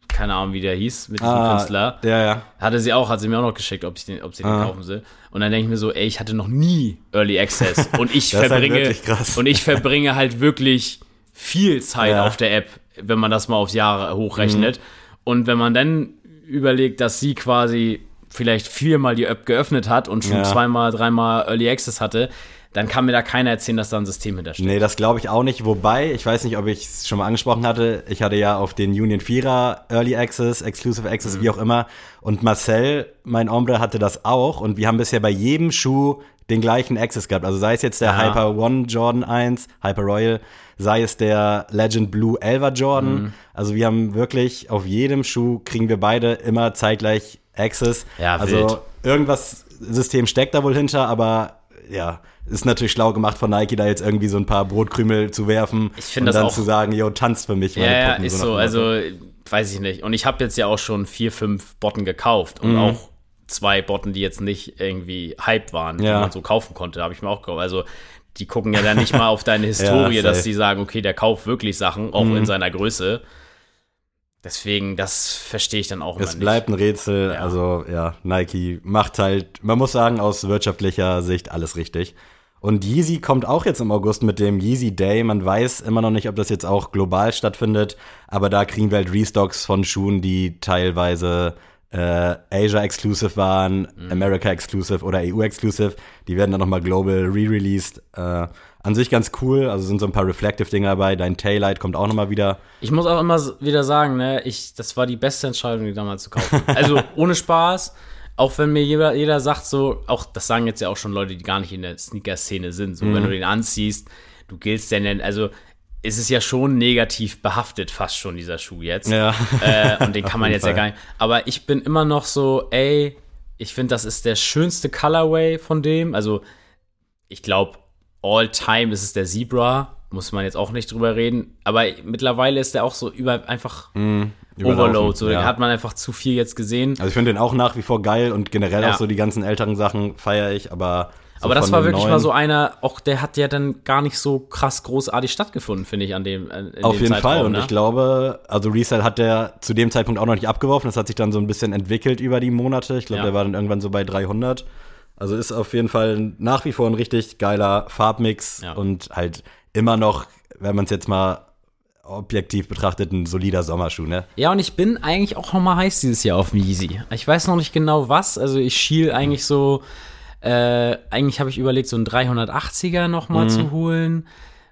keine Ahnung, wie der hieß, mit diesem Ah, Künstler. Ja, ja. Hatte sie auch, hat sie mir auch noch geschickt, ob, ich den, ob sie den Ah. kaufen will. Und dann denke ich mir so, ey, ich hatte noch nie Early Access. Und ich halt verbringe, krass. und ich verbringe halt wirklich viel Zeit Ja. auf der App, wenn man das mal aufs Jahr hochrechnet. Mhm. Und wenn man dann überlegt, dass sie quasi vielleicht viermal die App geöffnet hat und schon Ja. zweimal, dreimal Early Access hatte, dann kann mir da keiner erzählen, dass da ein System hintersteht. Nee, das glaube ich auch nicht. Wobei, ich weiß nicht, ob ich es schon mal angesprochen hatte. Ich hatte ja auf den Union 4er Early Access, Exclusive Access, Mhm. wie auch immer. Und Marcel, mein Ombre, hatte das auch. Und wir haben bisher bei jedem Schuh den gleichen Access gehabt. Also sei es jetzt der Ja. Hyper One Jordan 1, Hyper Royal, sei es der Legend Blue 11er Jordan. Mhm. Also wir haben wirklich auf jedem Schuh kriegen wir beide immer zeitgleich Access. Ja, also wild. irgendwas System steckt da wohl hinter, aber ja, ist natürlich schlau gemacht von Nike, da jetzt irgendwie so ein paar Brotkrümel zu werfen Ich finde und das dann auch- zu sagen, yo, tanzt für mich. meine Ja, Puppen, ist so. dem Also, weiß ich nicht. Und ich habe jetzt ja auch schon vier, fünf Botten gekauft und auch zwei Botten, die jetzt nicht irgendwie Hype waren, die Ja. man so kaufen konnte, habe ich mir auch gekauft. Also, die gucken ja dann nicht mal auf deine Historie, Ja, dass die sagen, okay, der kauft wirklich Sachen, auch in seiner Größe. Deswegen, das verstehe ich dann auch immer es nicht. bleibt ein Rätsel. Ja. Also ja, Nike macht halt, man muss sagen, aus wirtschaftlicher Sicht alles richtig. Und Yeezy kommt auch jetzt im August mit dem Yeezy Day. Man weiß immer noch nicht, ob das jetzt auch global stattfindet, aber da kriegen wir halt Restocks von Schuhen, die teilweise äh, Asia Exclusive waren, Mhm. America Exclusive oder EU Exclusive. Die werden dann nochmal global re-released. Äh, an sich ganz cool, also sind so ein paar Reflective-Dinger dabei. Dein Taillight kommt auch nochmal wieder. Ich muss auch immer wieder sagen, ne, ich, das war die beste Entscheidung, die damals zu kaufen. Also ohne Spaß, auch wenn mir jeder, jeder sagt so, auch das sagen jetzt ja auch schon Leute, die gar nicht in der Sneaker-Szene sind, so Mhm. wenn du den anziehst, du giltst ja denn, also es ist ja schon negativ behaftet, fast schon dieser Schuh jetzt. Ja. Äh, und den kann man jetzt ja Fall. gar nicht. Aber ich bin immer noch so, ey, ich finde, das ist der schönste Colorway von dem. Also ich glaube, all time ist es der Zebra. Muss man jetzt auch nicht drüber reden. Aber mittlerweile ist der auch so über einfach Überlaufen, Overload. So, ja. hat man einfach zu viel jetzt gesehen. Also ich finde den auch nach wie vor geil und generell Ja. auch so die ganzen älteren Sachen feiere ich, aber so Aber das war wirklich neuen- mal so einer, auch der hat ja dann gar nicht so krass großartig stattgefunden, finde ich, an dem äh, Auf dem jeden Zeitraum, Fall und ne? ich glaube, also Resell hat der zu dem Zeitpunkt auch noch nicht abgeworfen, das hat sich dann so ein bisschen entwickelt über die Monate. Ich glaube, Ja. der war dann irgendwann so bei 300. Also ist auf jeden Fall nach wie vor ein richtig geiler Farbmix Ja. und halt immer noch, wenn man es jetzt mal objektiv betrachtet, ein solider Sommerschuh, ne? Ja, und ich bin eigentlich auch noch mal heiß dieses Jahr auf dem Yeezy. Ich weiß noch nicht genau was. Also ich schiel eigentlich so, äh, eigentlich habe ich überlegt, so einen 380er noch mal Mhm. zu holen.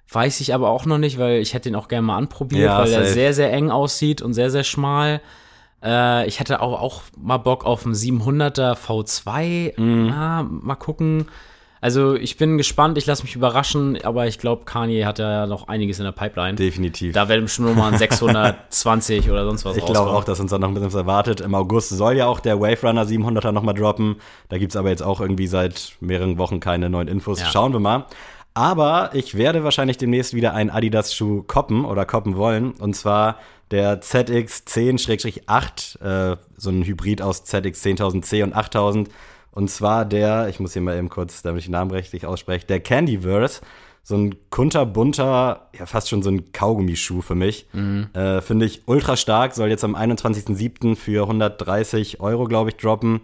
Weiß ich aber auch noch nicht, weil ich hätte ihn auch gerne mal anprobiert, Ja, weil er sehr, sehr eng aussieht und sehr, sehr schmal. Äh, ich hätte auch, auch mal Bock auf einen 700er V2. Mhm. Ja, mal gucken. Also ich bin gespannt, ich lasse mich überraschen, aber ich glaube, Kanye hat ja noch einiges in der Pipeline. Definitiv. Da werden bestimmt nochmal ein 620 oder sonst was ich glaube auch, dass uns da noch ein bisschen was erwartet. Im August soll ja auch der Wave Runner 700er nochmal droppen. Da gibt es aber jetzt auch irgendwie seit mehreren Wochen keine neuen Infos. Ja. Schauen wir mal. Aber ich werde wahrscheinlich demnächst wieder einen Adidas-Schuh koppen oder koppen wollen. Und zwar der ZX10-8, äh, so ein Hybrid aus ZX 10000C und 8000. Und zwar der, ich muss hier mal eben kurz, damit ich den Namen richtig ausspreche, der Candyverse. So ein kunterbunter, ja fast schon so ein Kaugummischuh für mich. Äh, Finde ich ultra stark, soll jetzt am 21.07. für 130 Euro, glaube ich, droppen.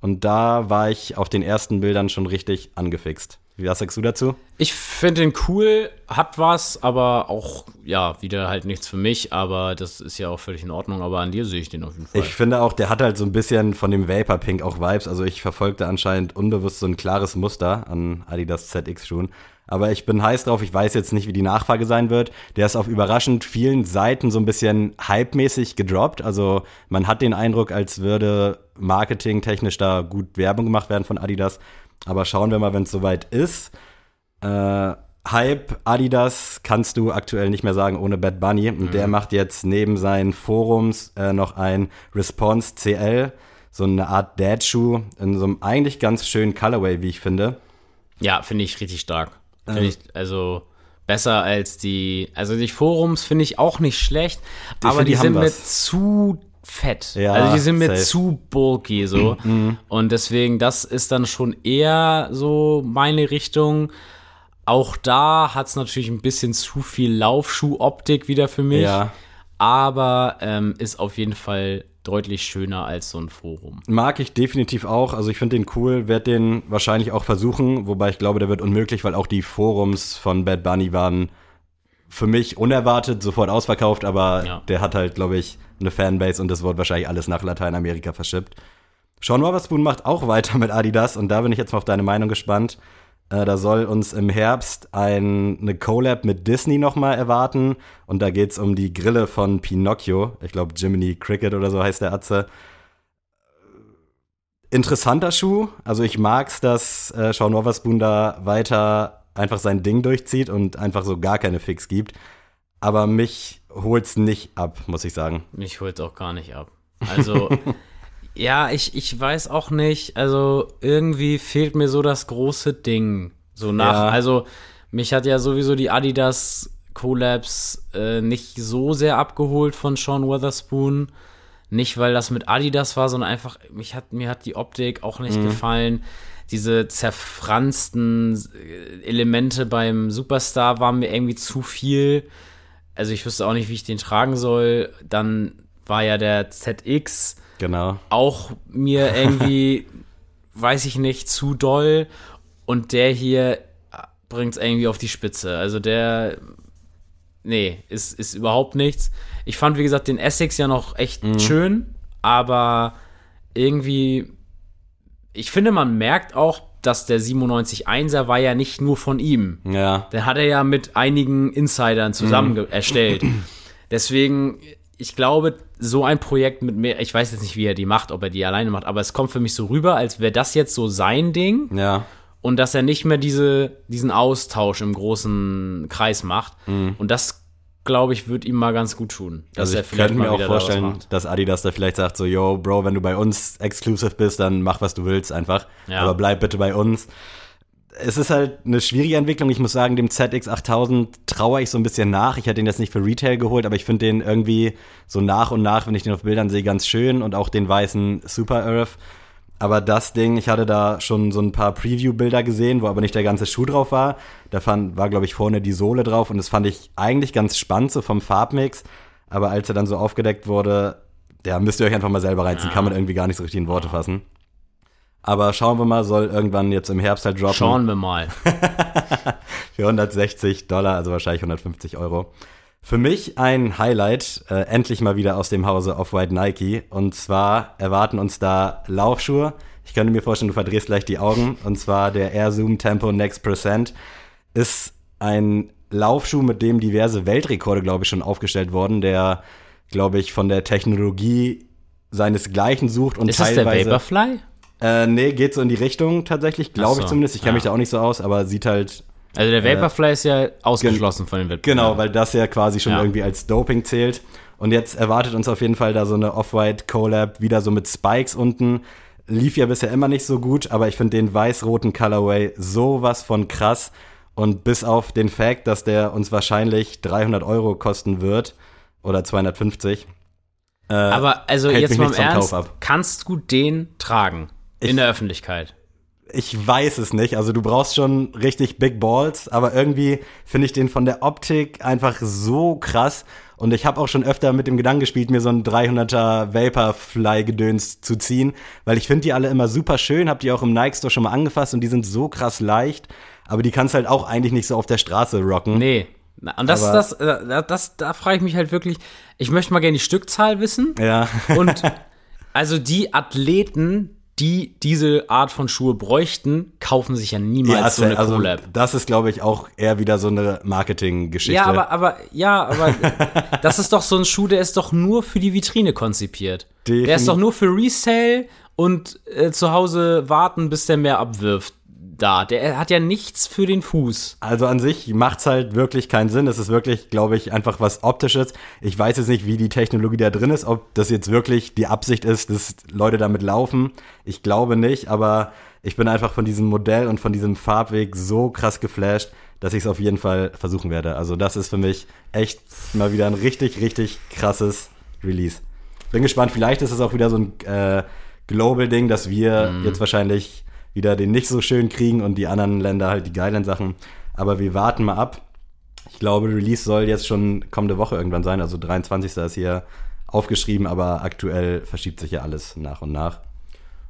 Und da war ich auf den ersten Bildern schon richtig angefixt. Wie was sagst du dazu? Ich finde den cool, hat was, aber auch, ja, wieder halt nichts für mich, aber das ist ja auch völlig in Ordnung, aber an dir sehe ich den auf jeden Fall. Ich finde auch, der hat halt so ein bisschen von dem Vapor Pink auch Vibes. Also ich verfolgte anscheinend unbewusst so ein klares Muster an Adidas ZX-Schuhen. Aber ich bin heiß drauf. Ich weiß jetzt nicht, wie die Nachfrage sein wird. Der ist auf überraschend vielen Seiten so ein bisschen hypemäßig gedroppt. Also man hat den Eindruck, als würde marketingtechnisch da gut Werbung gemacht werden von Adidas. Aber schauen wir mal, wenn es soweit ist. Äh, Hype Adidas kannst du aktuell nicht mehr sagen ohne Bad Bunny. Und der macht jetzt neben seinen Forums äh, noch ein Response CL, so eine Art Dad-Schuh in so einem eigentlich ganz schönen Colorway, wie ich finde. Ja, finde ich richtig stark. Finde ich, also besser als die, also die Forums finde ich auch nicht schlecht, Die aber die, sind mir zu fett. Ja, also die sind mir safe. Mhm. zu bulky so. Und deswegen, das ist dann schon eher so meine Richtung. Auch da hat es natürlich ein bisschen zu viel Laufschuh-Optik wieder für mich. Ja. Aber ähm, ist auf jeden Fall deutlich schöner als so ein Forum. Mag ich definitiv auch. Also ich finde den cool, werde den wahrscheinlich auch versuchen, wobei ich glaube, der wird unmöglich, weil auch die Forums von Bad Bunny waren für mich unerwartet, sofort ausverkauft, aber Ja. der hat halt, glaube ich, eine Fanbase und das wird wahrscheinlich alles nach Lateinamerika verschippt. Sean Wotherspoon macht auch weiter mit Adidas und da bin ich jetzt mal auf deine Meinung gespannt. Äh, da soll uns im Herbst ein, eine Collab mit Disney nochmal erwarten und da geht's um die Grille von Pinocchio. Ich glaube, Jiminy Cricket oder so heißt der Atze interessanter Schuh. Also ich mag's, dass äh, Sean Wotherspoon da weiter einfach sein Ding durchzieht und einfach so gar keine Fix gibt. Aber mich holt's nicht ab, muss ich sagen. Mich holt auch gar nicht ab. Also, ja, ich, ich weiß auch nicht. Also, irgendwie fehlt mir so das große Ding. So nach, Ja. also, mich hat ja sowieso die Adidas Collabs äh, nicht so sehr abgeholt von Sean Weatherspoon. Nicht, weil das mit Adidas war, sondern einfach, mich hat, mir hat die Optik auch nicht gefallen. Diese zerfransten äh, Elemente beim Superstar waren mir irgendwie zu viel. Also ich wüsste auch nicht, wie ich den tragen soll. Dann war ja der ZX Genau. auch mir irgendwie, weiß ich nicht, zu doll. Und der hier bringt es irgendwie auf die Spitze. Also der, nee, ist, ist überhaupt nichts. Ich fand, wie gesagt, den Essex ja noch echt schön, aber irgendwie, ich finde, man merkt auch, dass der 97.1er war ja nicht nur von ihm. Ja. Den hat er ja mit einigen Insidern zusammen ge- erstellt. Deswegen, ich glaube, so ein Projekt mit mehr, ich weiß jetzt nicht, wie er die macht, ob er die alleine macht, aber es kommt für mich so rüber, als wäre das jetzt so sein Ding Ja. und dass er nicht mehr diese, diesen Austausch im großen Kreis macht. Und das, glaube ich, wird ihm mal ganz gut tun. Also ich könnte mir auch vorstellen, dass Adidas da vielleicht sagt so, yo, Bro, wenn du bei uns exclusive bist, dann mach, was du willst einfach. Ja. Aber bleib bitte bei uns. Es ist halt eine schwierige Entwicklung. Ich muss sagen, dem ZX8000 traue ich so ein bisschen nach. Ich hätte ihn jetzt nicht für Retail geholt, aber ich finde den irgendwie so nach und nach, wenn ich den auf Bildern sehe, ganz schön und auch den weißen Super Earth. Aber das Ding, ich hatte da schon so ein paar Preview-Bilder gesehen, wo aber nicht der ganze Schuh drauf war. Da fand, war, glaube ich, vorne die Sohle drauf und das fand ich eigentlich ganz spannend, so vom Farbmix. Aber als er dann so aufgedeckt wurde, ja, müsst ihr euch einfach mal selber reinziehen. Kann man irgendwie gar nicht so richtig in Worte fassen. Aber schauen wir mal, soll irgendwann jetzt im Herbst halt droppen. Schauen wir mal. Für 160 Dollar, also wahrscheinlich 150 Euro. Für mich ein Highlight, äh, endlich mal wieder aus dem Hause Off-White Nike. Und zwar erwarten uns da Laufschuhe. Ich könnte mir vorstellen, du verdrehst gleich die Augen. Und zwar der Air Zoom Tempo Next Percent ist ein Laufschuh, mit dem diverse Weltrekorde, glaube ich, schon aufgestellt wurden, der, glaube ich, von der Technologie seinesgleichen sucht und Ist das der teilweise Vaporfly? Äh, nee, geht so in die Richtung tatsächlich, glaube so, ich zumindest. Ich kenne ja. mich da auch nicht so aus, aber sieht halt Also der Vaporfly ist ja ausgeschlossen von den Wettbewerben. Genau, weil das ja quasi schon Ja. irgendwie als Doping zählt. Und jetzt erwartet uns auf jeden Fall da so eine Off-White Collab, wieder so mit Spikes unten. Lief ja bisher immer nicht so gut, aber ich finde den weiß-roten Colorway sowas von krass. Und bis auf den Fact, dass der uns wahrscheinlich 300 Euro kosten wird oder 250. Äh, Aber also jetzt mal im Ernst, kannst du den tragen in der Öffentlichkeit? Ich weiß es nicht. Also du brauchst schon richtig Big Balls, aber irgendwie finde ich den von der Optik einfach so krass. Und ich habe auch schon öfter mit dem Gedanken gespielt, mir so ein 300er Vaporfly-Gedöns zu ziehen, weil ich finde die alle immer super schön, habe die auch im Nike Store schon mal angefasst und die sind so krass leicht, aber die kannst halt auch eigentlich nicht so auf der Straße rocken. Nee. Und das, Aber- das, das, das, da frage ich mich halt wirklich, ich möchte mal gerne die Stückzahl wissen. Ja. Und also die Athleten, die diese Art von Schuhe bräuchten, kaufen sich ja niemals so eine also Collab. das ist, glaube ich, auch eher wieder so eine Marketinggeschichte. Ja, aber, aber, ja, aber das ist doch so ein Schuh, der ist doch nur für die Vitrine konzipiert. Der ist doch nur für Resale und äh, zu Hause warten, bis der mehr abwirft. Da, der hat ja nichts für den Fuß. Also an sich macht's halt wirklich keinen Sinn. Es ist wirklich, glaube ich, einfach was Optisches. Ich weiß jetzt nicht, wie die Technologie da drin ist, ob das jetzt wirklich die Absicht ist, dass Leute damit laufen. Ich glaube nicht, aber ich bin einfach von diesem Modell und von diesem Farbweg so krass geflasht, dass ich es auf jeden Fall versuchen werde. Also das ist für mich echt mal wieder ein richtig, richtig krasses Release. Bin gespannt, vielleicht ist es auch wieder so ein äh, Global-Ding, dass wir jetzt wahrscheinlich wieder den nicht so schön kriegen und die anderen Länder halt die geilen Sachen. Aber wir warten mal ab. Ich glaube, Release soll jetzt schon kommende Woche irgendwann sein. Also 23. ist hier aufgeschrieben, aber aktuell verschiebt sich ja alles nach und nach.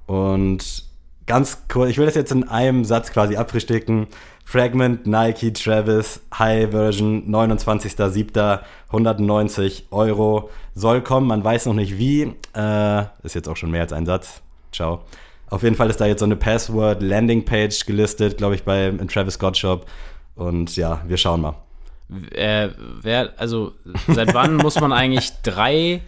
Und ganz kurz, ich will das jetzt in einem Satz quasi abfrühstücken. Fragment, Nike, Travis, High Version, 29.07., 190 Euro. Soll kommen, man weiß noch nicht wie. Äh, ist jetzt auch schon mehr als ein Satz. Ciao. Auf jeden Fall ist da jetzt so eine Password-Landing-Page gelistet, glaube ich, bei im Travis Scott Shop. Und ja, wir schauen mal. Äh, wer, also, seit wann muss man eigentlich drei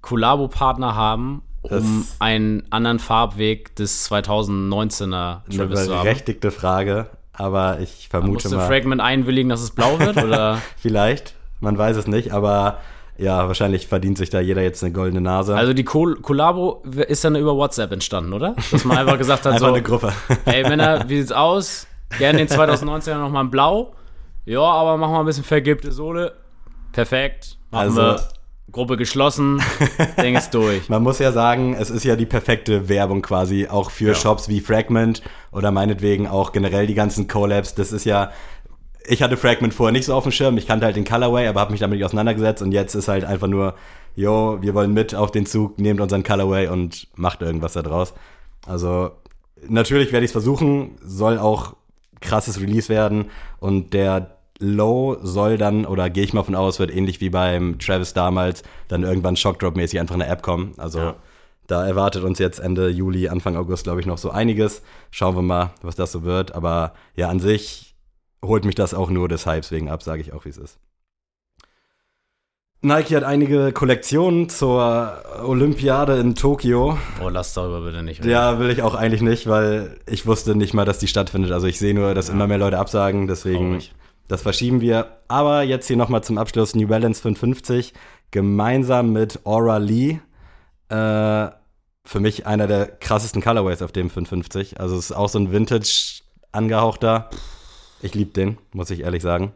Kollabo-Partner haben, um Das- einen anderen Farbweg des 2019er Eine Travis zu haben? berechtigte Frage, aber ich vermute Musste mal. Fragment einwilligen, dass es blau wird? Oder? Vielleicht, man weiß es nicht, aber ja, wahrscheinlich verdient sich da jeder jetzt eine goldene Nase. Also die Kol Kollabo ist dann über WhatsApp entstanden, oder? Dass man einfach gesagt hat, Einfach so, eine Gruppe. ey Männer, wie sieht's aus? Gerne den 2019er nochmal in blau. Ja, aber machen wir ein bisschen vergilbte Sohle. Perfekt. Machen Also- wir. Gruppe geschlossen. Ding ist durch. Man muss ja sagen, es ist ja die perfekte Werbung quasi, auch für Shops wie Fragment oder meinetwegen auch generell die ganzen Collabs. Das ist ja, ich hatte Fragment vorher nicht so auf dem Schirm, ich kannte halt den Colorway, aber habe mich damit nicht auseinandergesetzt und jetzt ist halt einfach nur, yo, wir wollen mit auf den Zug, nehmt unseren Colorway und macht irgendwas da draus. Also natürlich werde ich es versuchen, soll auch krasses Release werden und der Low soll dann, oder gehe ich mal von aus, wird ähnlich wie beim Travis damals, dann irgendwann Shockdrop-mäßig einfach eine App kommen. Also Ja. da erwartet uns jetzt Ende Juli, Anfang August, glaube ich, noch so einiges. Schauen wir mal, was das so wird. Aber ja, an sich holt mich das auch nur des Hypes wegen ab, sage ich auch, wie es ist. Nike hat einige Kollektionen zur Olympiade in Tokio. Oh, lass darüber bitte nicht. reden. Ja, will ich auch eigentlich nicht, weil ich wusste nicht mal, dass die stattfindet. Also ich sehe nur, dass immer mehr Leute absagen, deswegen das verschieben wir. Aber jetzt hier nochmal zum Abschluss New Balance 550 gemeinsam mit Aura Lee. Äh, für mich einer der krassesten Colorways auf dem 550. Also es ist auch so ein Vintage angehauchter. Ich liebe den, muss ich ehrlich sagen.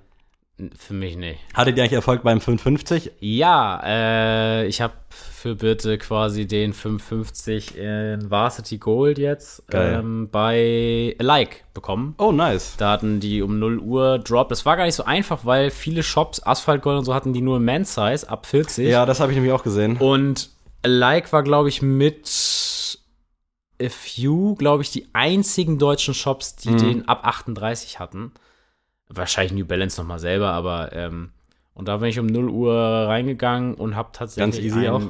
Für mich nicht. Hattet ihr eigentlich Erfolg beim 550? Ja, äh, ich habe für Birte quasi den 550 in Varsity Gold jetzt ähm, bei Like bekommen. Oh, nice. Da hatten die um 0 Uhr Drop. Das war gar nicht so einfach, weil viele Shops, Asphaltgold und so, hatten die nur Men's Size ab 40. Ja, das habe ich nämlich auch gesehen. Und Like war, glaube ich, mit A Few, glaube ich, die einzigen deutschen Shops, die Mhm. den ab 38 hatten. Wahrscheinlich New Balance nochmal selber, aber ähm, und da bin ich um 0 Uhr reingegangen und habe tatsächlich. Ganz easy auch?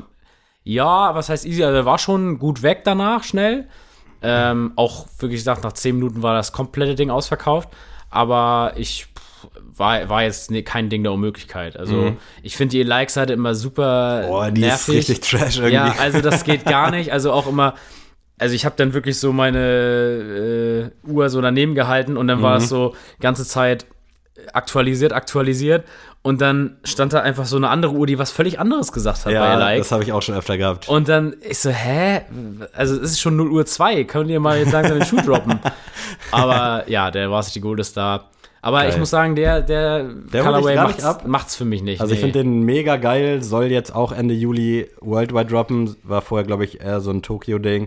Ja, was heißt easy? Also er war schon gut weg danach, schnell. Ähm, auch wirklich gesagt, nach 10 Minuten war das komplette Ding ausverkauft. Aber ich war, war jetzt ne, kein Ding der Unmöglichkeit. Also ich finde die Like-Seite immer super Mhm. Boah, die nervig. ist richtig trash irgendwie. Ja, also das geht gar nicht. Also auch immer, also ich habe dann wirklich so meine äh, Uhr so daneben gehalten und dann war Mhm. es so ganze Zeit aktualisiert, aktualisiert und dann stand da einfach so eine andere Uhr, die was völlig anderes gesagt hat bei Ja, Like. das habe ich auch schon öfter gehabt. Und dann, ich so, hä? Also es ist schon 0 Uhr 2, könnt ihr mal jetzt langsam den Schuh droppen? Aber ja, der Varsity Gold ist da. Aber Geil. ich muss sagen, der, der, Der Colorway macht's, ab? macht's für mich nicht. Also ich nee. finde den mega geil, soll jetzt auch Ende Juli worldwide droppen, war vorher glaube ich eher so ein Tokio-Ding,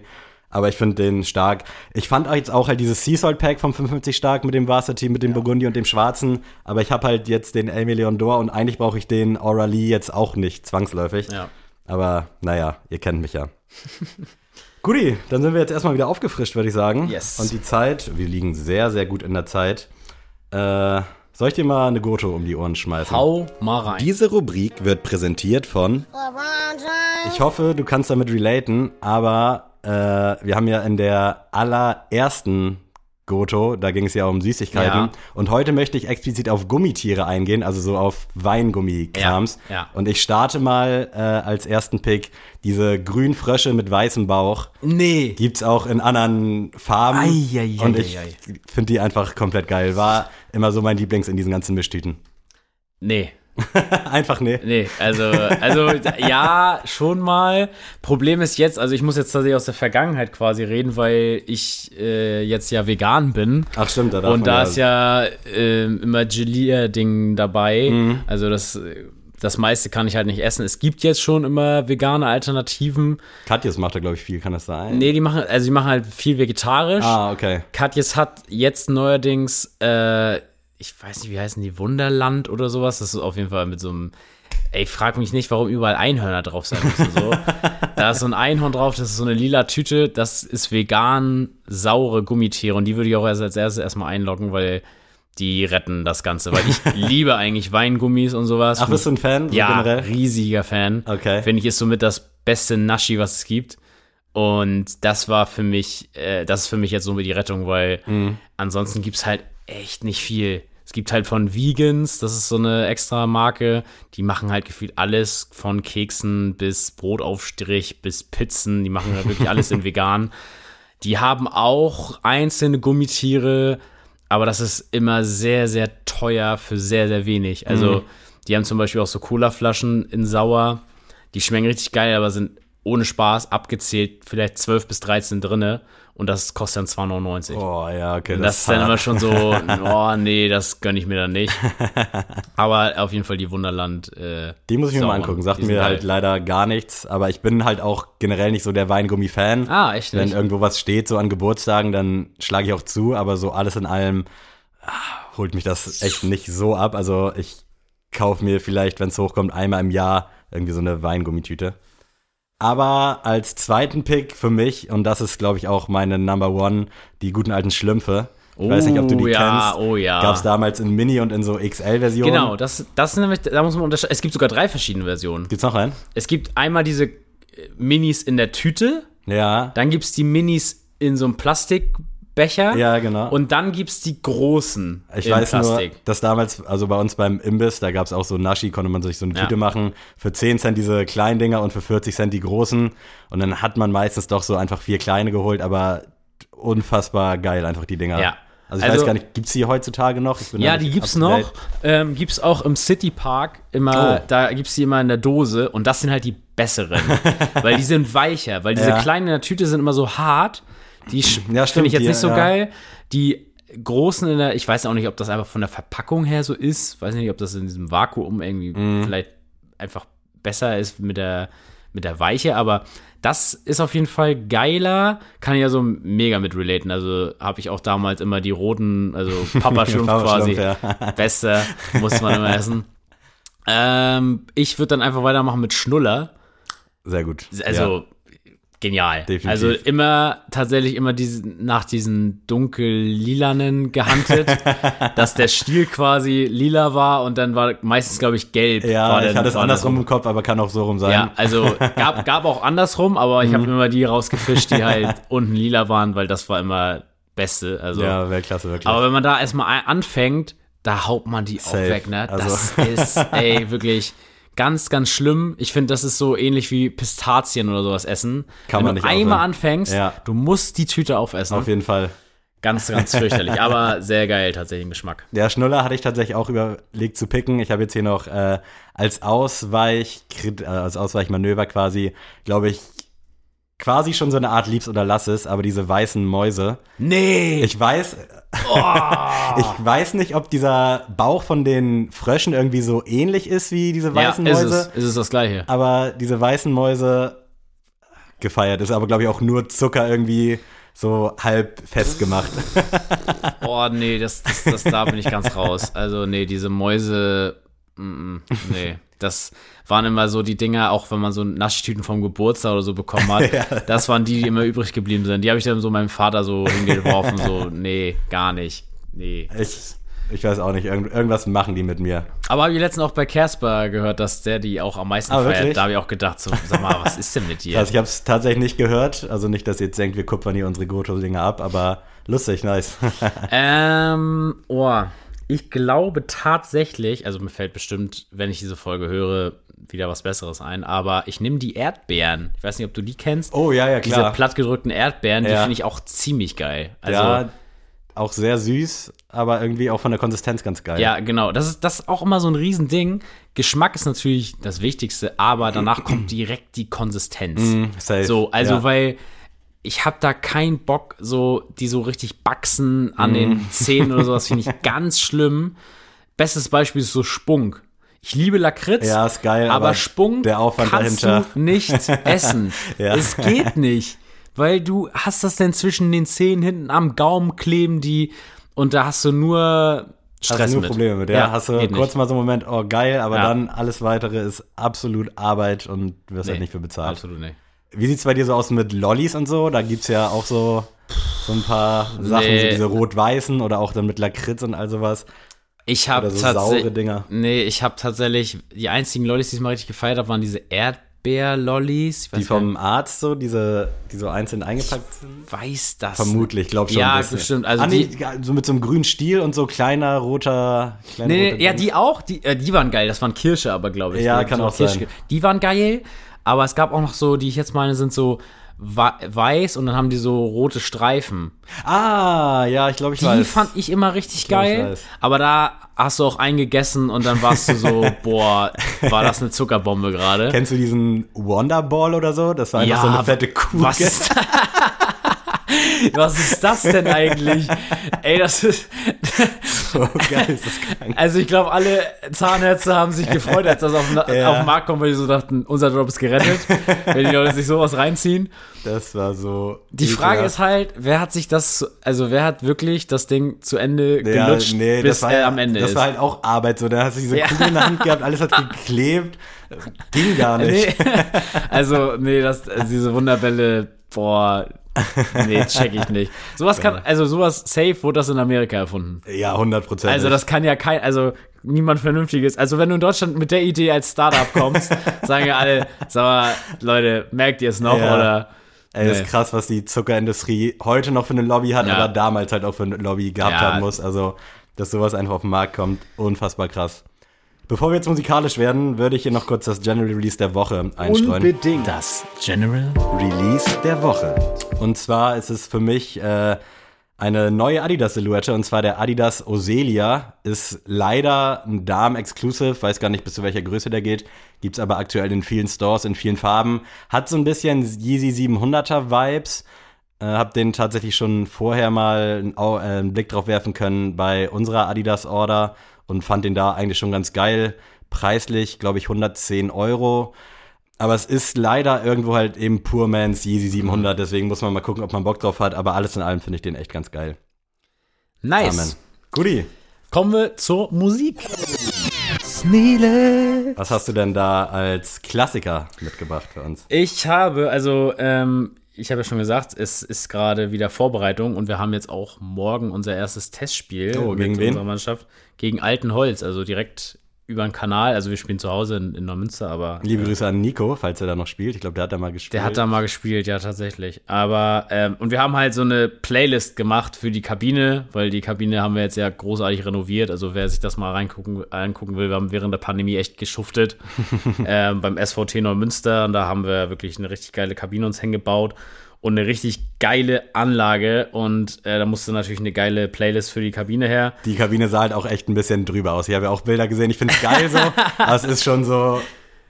aber ich finde den stark. Ich fand auch jetzt auch halt dieses Sea Salt Pack vom 55 stark mit dem Varsity, mit dem Burgundy und dem Schwarzen, aber ich habe halt jetzt den El Million d'Or und eigentlich brauche ich den Aura Lee jetzt auch nicht zwangsläufig. Ja. Aber naja, ihr kennt mich ja. Guti, dann sind wir jetzt erstmal wieder aufgefrischt, würde ich sagen. Yes. Und die Zeit, wir liegen sehr, sehr gut in der Zeit. Äh, soll ich dir mal eine Goto um die Ohren schmeißen? Hau mal rein. Diese Rubrik wird präsentiert von. Ich hoffe, du kannst damit relaten, aber äh, wir haben ja in der allerersten Goto, da ging es ja um Süßigkeiten. Ja. Und heute möchte ich explizit auf Gummitiere eingehen, also so auf Weingummikrams. Ja, ja. Und ich starte mal äh, als ersten Pick diese grünen Frösche mit weißem Bauch. Nee. Gibt's auch in anderen Farben. Ei, ei, ei, und ich finde die einfach komplett geil. War immer so mein Lieblings in diesen ganzen Mischtüten. Nee. einfach nee. Nee, also, also ja, schon mal. Problem ist jetzt, also ich muss jetzt tatsächlich aus der Vergangenheit quasi reden, weil ich äh, jetzt ja vegan bin. Ach stimmt, da darf Und da ist ja ähm, immer Gelia-Ding dabei. Mhm. Also das, äh, das meiste kann ich halt nicht essen. Es gibt jetzt schon immer vegane Alternativen. Katjes macht da, glaube ich, viel, kann das sein? Nee, die machen, also die machen halt viel vegetarisch. Ah, okay. Katjes hat jetzt neuerdings, äh, ich weiß nicht, wie heißen die, Wunderland oder sowas. Das ist auf jeden Fall mit so einem, ey, frag mich nicht, warum überall Einhörner drauf sein müssen. So. da ist so ein Einhorn drauf, das ist so eine lila Tüte, das ist vegan saure Gummitiere und die würde ich auch erst als erstes erstmal einloggen, weil die retten das Ganze, weil ich liebe eigentlich Weingummis und sowas. Ach, bist du ein Fan? So ja, generell? riesiger Fan. Okay. Finde ich, ist somit das beste Naschi, was es gibt. Und das war für mich, äh, das ist für mich jetzt so mit die Rettung, weil Mhm. ansonsten gibt's halt echt nicht viel. Es gibt halt von Vegans, das ist so eine extra Marke, die machen halt gefühlt alles von Keksen bis Brotaufstrich bis Pizzen, die machen halt wirklich alles in vegan. Die haben auch einzelne Gummitiere, aber das ist immer sehr, sehr teuer für sehr, sehr wenig. Also, die haben zum Beispiel auch so Colaflaschen in Sauer. Die schmecken richtig geil, aber sind ohne Spaß abgezählt vielleicht 12 bis 13 drinne. Und das kostet dann 2,99. Oh, ja, okay. Und das ist dann immer schon so, oh nee, das gönne ich mir dann nicht. Aber auf jeden Fall die Wunderland. Äh, Die muss ich mir mal angucken. Sagt mir geil. halt leider gar nichts. Aber ich bin halt auch generell nicht so der Weingummi-Fan. Ah, echt Wenn nicht? irgendwo was steht, so an Geburtstagen, dann schlage ich auch zu. Aber so alles in allem ah, holt mich das echt nicht so ab. Also ich kaufe mir vielleicht, wenn es hochkommt, einmal im Jahr irgendwie so eine Weingummitüte. Aber als zweiten Pick für mich, und das ist, glaube ich, auch meine Number One, die guten alten Schlümpfe. Ich weiß nicht, ob du die Oh ja, kennst. oh ja. Gab es damals in Mini und in so XL-Versionen. Genau, das, das nämlich, da muss man unterscheiden. Es gibt sogar drei verschiedene Versionen. Gibt's noch einen? Es gibt einmal diese äh, Minis in der Tüte, Ja. dann gibt es die Minis in so einem Plastikbecher Ja, genau. und dann gibt es die großen Ich in weiß Plastik. nur, dass damals, also bei uns beim Imbiss, da gab es auch so Naschi, konnte man sich so eine Ja. Tüte machen. Für 10 Cent diese kleinen Dinger und für 40 Cent die großen. Und dann hat man meistens doch so einfach vier kleine geholt, aber unfassbar geil einfach die Dinger. Ja. Also ich Also- weiß gar nicht, gibt's die heutzutage noch? Ja, die to date. noch. Ähm, gibt's auch im City Park immer, Oh. da gibt's die immer in der Dose und das sind halt die besseren. weil die sind weicher, weil diese Ja. kleinen in der Tüte sind immer so hart. Die Ja, finde ich jetzt nicht so ja. geil. Die großen in der, ich weiß auch nicht, ob das einfach von der Verpackung her so ist. Weiß nicht, ob das in diesem Vakuum irgendwie Mhm. vielleicht einfach besser ist mit der, mit der Weiche, aber das ist auf jeden Fall geiler, kann ich ja so mega mit relaten. Also habe ich auch damals immer die roten, also Papa-Schlumpf quasi. Ja. Beste, muss man immer essen. Ähm, ich würde dann einfach weitermachen mit Schnuller. Sehr gut. Also genial. Definitiv. Also immer tatsächlich immer diese, nach diesen dunkel-lilanen gehandelt, dass der Stiel quasi lila war und dann war meistens, glaube ich, gelb. Ja, war ich hatte es andersrum im Kopf, aber kann auch so rum sein. Ja, also gab, gab auch andersrum, aber ich habe Mhm. immer die rausgefischt, die halt unten lila waren, weil das war immer Beste. Also ja Weltklasse, wirklich. aber wenn man da erstmal anfängt, da haut man die Safe. auch weg, ne? Also- Das ist, ey, wirklich Ganz, ganz schlimm. Ich finde, das ist so ähnlich wie Pistazien oder sowas essen. Kann Wenn man du nicht einmal aufhören. anfängst, Ja. du musst die Tüte aufessen. Auf jeden Fall. Ganz, ganz fürchterlich. aber sehr geil tatsächlich im Geschmack. Der Schnuller hatte ich tatsächlich auch überlegt zu picken. Ich habe jetzt hier noch äh, als Ausweich, äh, als Ausweichmanöver quasi, glaube ich, quasi schon so eine Art Liebs oder Lasses, aber diese weißen Mäuse. Nee! Ich weiß, ich weiß nicht, ob dieser Bauch von den Fröschen irgendwie so ähnlich ist wie diese ja, weißen ist Mäuse. es. Ist es das gleiche. Aber diese weißen Mäuse gefeiert ist aber, glaube ich, auch nur Zucker irgendwie so halb festgemacht. Oh, nee, das, das, das, da bin ich ganz raus. Also, nee, diese Mäuse, mm, mm, nee. Das waren immer so die Dinger, auch wenn man so Naschtüten vom Geburtstag oder so bekommen hat. Das waren die, die immer übrig geblieben sind. Die habe ich dann so meinem Vater so hingeworfen, so, nee, gar nicht. Nee. Ich, ich weiß auch nicht, irgend, irgendwas machen die mit mir. Aber habe ich letztens auch bei Casper gehört, dass der die auch am meisten Ah, feiert. wirklich? Da habe ich auch gedacht, so, sag mal, was ist denn mit dir? Also ich habe es tatsächlich nicht gehört. Also nicht, dass ihr jetzt denkt, wir kupfern hier unsere Goto-Dinger ab, aber lustig, nice. Ähm, oh, ich glaube tatsächlich, also mir fällt bestimmt, wenn ich diese Folge höre, wieder was Besseres ein, aber ich nehme die Erdbeeren. Ich weiß nicht, ob du die kennst. Oh, ja, ja, Diese klar. plattgedrückten Erdbeeren, die Ja. finde ich auch ziemlich geil. Also, ja, auch sehr süß, aber irgendwie auch von der Konsistenz ganz geil. Ja, genau. Das ist, das ist auch immer so ein Riesending. Geschmack ist natürlich das Wichtigste, aber danach kommt direkt die Konsistenz. Mm, safe. So, also Ja. weil ich habe da keinen Bock, so die so richtig baxen an den Mm. Zähnen oder sowas, finde ich ganz schlimm. Bestes Beispiel ist so Spunk. Ich liebe Lakritz, Ja, ist geil, aber, aber Spunk der Aufwand kannst dahinter. du nicht essen. Ja. Es geht nicht, weil du hast das denn zwischen den Zähnen hinten am Gaumen kleben die und da hast du nur Stress Hast du nur mit. Probleme mit, ja. hast du kurz nicht. mal so einen Moment, oh geil, aber Ja. dann alles weitere ist absolut Arbeit und du wirst halt Nee, nicht für bezahlt. Absolut nicht. Wie sieht's bei dir so aus mit Lollis und so? Da gibt's ja auch so, so ein paar Sachen, Nee. so diese rot-weißen oder auch dann mit Lakritz und all sowas. Ich habe so tatsächlich. Dinger. Nee, ich habe tatsächlich. Die einzigen Lollis, die ich mal richtig gefeiert habe, waren diese Erdbeer-Lollis. Die vom Arzt so, diese, die so einzeln eingepackt sind. nicht, weiß das. Vermutlich, glaub schon. Ja, bestimmt. Also ah, nee, die- so mit so einem grünen Stiel und so kleiner roter. Kleiner Nee, roter ja, Dings. die auch. Die, äh, die waren geil. Das waren Kirsche, aber glaube ich. Ja, Die- kann auch sein. Kirsche- Die waren geil, aber es gab auch noch so, die ich jetzt meine, sind so weiß und dann haben die so rote Streifen. Ah, ja, ich glaube, ich Die weiß. fand ich immer richtig glaub, ich geil. weiß. Aber da hast du auch eingegessen und dann warst du so, boah, war das eine Zuckerbombe gerade. Kennst du diesen Wonderball oder so? Das war einfach Ja, so eine fette Kuh. Was ist, was ist das denn eigentlich? Ey, das ist. so geil ist das krank. Also, ich glaube, alle Zahnärzte haben sich gefreut, als das auf, den- Ja. auf den Markt kommt, weil die so dachten, unser Job ist gerettet, wenn die Leute sich sowas reinziehen. Das war so. Die Frage ist halt, wer hat sich das, also wer hat wirklich das Ding zu Ende Ja, gelutscht, nee, bis das war, er am Ende das ist? war halt auch Arbeit. So, da hast du diese Ja. Kugel in der Hand gehabt, alles hat geklebt. Ging gar nicht. Nee, also, nee, das, also diese Wunderbälle, boah, nee, check ich nicht. Sowas kann, also sowas safe wurde das in Amerika erfunden. Ja, 100 Prozent. Also das kann ja kein, also niemand Vernünftiges. Also wenn du in Deutschland mit der Idee als Startup kommst, sagen ja alle, sag mal, Leute, merkt ihr es noch Ja. oder? Ey, das Nee. ist krass, was die Zuckerindustrie heute noch für eine Lobby hat, Ja. aber damals halt auch für eine Lobby gehabt Ja. haben muss. Also, dass sowas einfach auf den Markt kommt, unfassbar krass. Bevor wir jetzt musikalisch werden, würde ich hier noch kurz das General Release der Woche einstreuen. Unbedingt. Das General Release der Woche. Und zwar ist es für mich äh, eine neue Adidas-Silhouette und zwar der Adidas Oselia. Ist leider ein Darm-Exclusive, weiß gar nicht bis zu welcher Größe der geht. Gibt's aber aktuell in vielen Stores, in vielen Farben. Hat so ein bisschen Yeezy 700er Vibes. Äh, hab den tatsächlich schon vorher mal einen, äh, einen Blick drauf werfen können bei unserer Adidas-Order und fand den da eigentlich schon ganz geil. Preislich, glaube ich, 110 Euro. Aber es ist leider irgendwo halt eben Poor Man's Yeezy 700, deswegen muss man mal gucken, ob man Bock drauf hat. Aber alles in allem finde ich den echt ganz geil. Nice. Amen. Guti, Kommen wir zur Musik. was hast du denn da als Klassiker mitgebracht für uns? Ich habe, also, ähm, ich habe ja schon gesagt, es ist gerade wieder Vorbereitung und wir haben jetzt auch morgen unser erstes Testspiel Oh, gegen mit wen? unserer Mannschaft gegen Altenholz, also direkt über einen Kanal. Also wir spielen zu Hause in, in Neumünster, aber Liebe Grüße an Nico, falls er da noch spielt. Ich glaube, der hat da mal gespielt. der hat da mal gespielt, ja, tatsächlich. Aber, ähm, und wir haben halt so eine Playlist gemacht für die Kabine, weil die Kabine haben wir jetzt ja großartig renoviert. Also wer sich das mal reingucken, angucken will, wir haben während der Pandemie echt geschuftet ähm, beim SVT Neumünster. Und da haben wir wirklich eine richtig geile Kabine uns hingebaut und eine richtig geile Anlage. Und äh, da musste natürlich eine geile Playlist für die Kabine her. Die Kabine sah halt auch echt ein bisschen drüber aus. Ich habe ja auch Bilder gesehen. Ich finde es geil so, aber es ist schon so,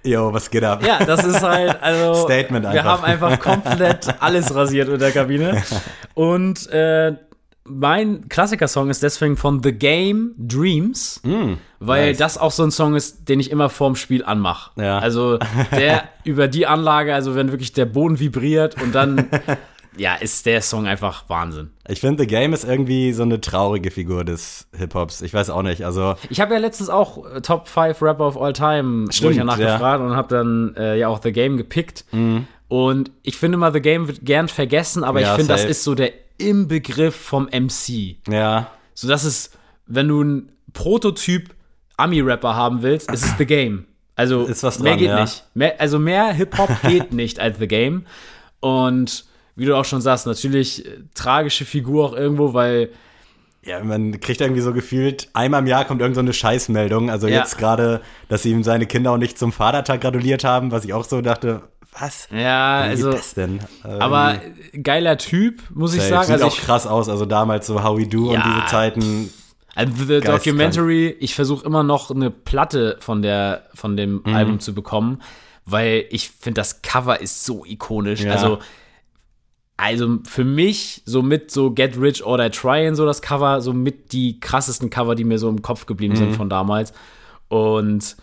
yo, was geht ab? Ja, das ist halt, also. Statement Wir einfach. haben einfach komplett alles rasiert in der Kabine. Und äh, mein Klassikersong ist deswegen von The Game Dreams, weil Mm, nice. das auch so ein Song ist, den ich immer vorm Spiel anmache. Ja. Also der über die Anlage, also wenn wirklich der Boden vibriert und dann, ja, ist der Song einfach Wahnsinn. Ich finde, The Game ist irgendwie so eine traurige Figur des Hip-Hops. Ich weiß auch nicht. Also, Ich habe ja letztens auch äh, Top 5 Rapper of All Time, Stimmt, ja nachgefragt und habe dann äh, ja auch The Game gepickt. Und ich finde mal, The Game wird gern vergessen, aber. Ja, ich finde, das ist so der Inbegriff vom MC. ja, So, das ist, wenn du einen Prototyp Ami-Rapper haben willst, ist es The Game. Also, Ist was mehr dran, geht ja. nicht. Mehr, also, mehr Hip-Hop geht nicht als The Game. Und wie du auch schon sagst, natürlich äh, tragische Figur auch irgendwo, weil ja, man kriegt irgendwie so gefühlt, einmal im Jahr kommt irgend so eine Scheißmeldung. Also Ja. jetzt gerade, dass ihm seine Kinder auch nicht zum Vatertag gratuliert haben, was ich auch so dachte, was? ja, Wie also. das denn? Aber irgendwie geiler Typ, muss ich sagen. Sieht Also, auch ich, krass aus. Also damals so How We Do und Ja. diese Zeiten. also The. Documentary, ich versuche immer noch eine Platte von, der, von dem Mhm. Album zu bekommen, weil ich finde, das Cover ist so ikonisch. Ja. Also, also für mich, so mit so Get Rich or Die Trying, so das Cover, so mit die krassesten Cover, die mir so im Kopf geblieben Mhm. sind von damals. Und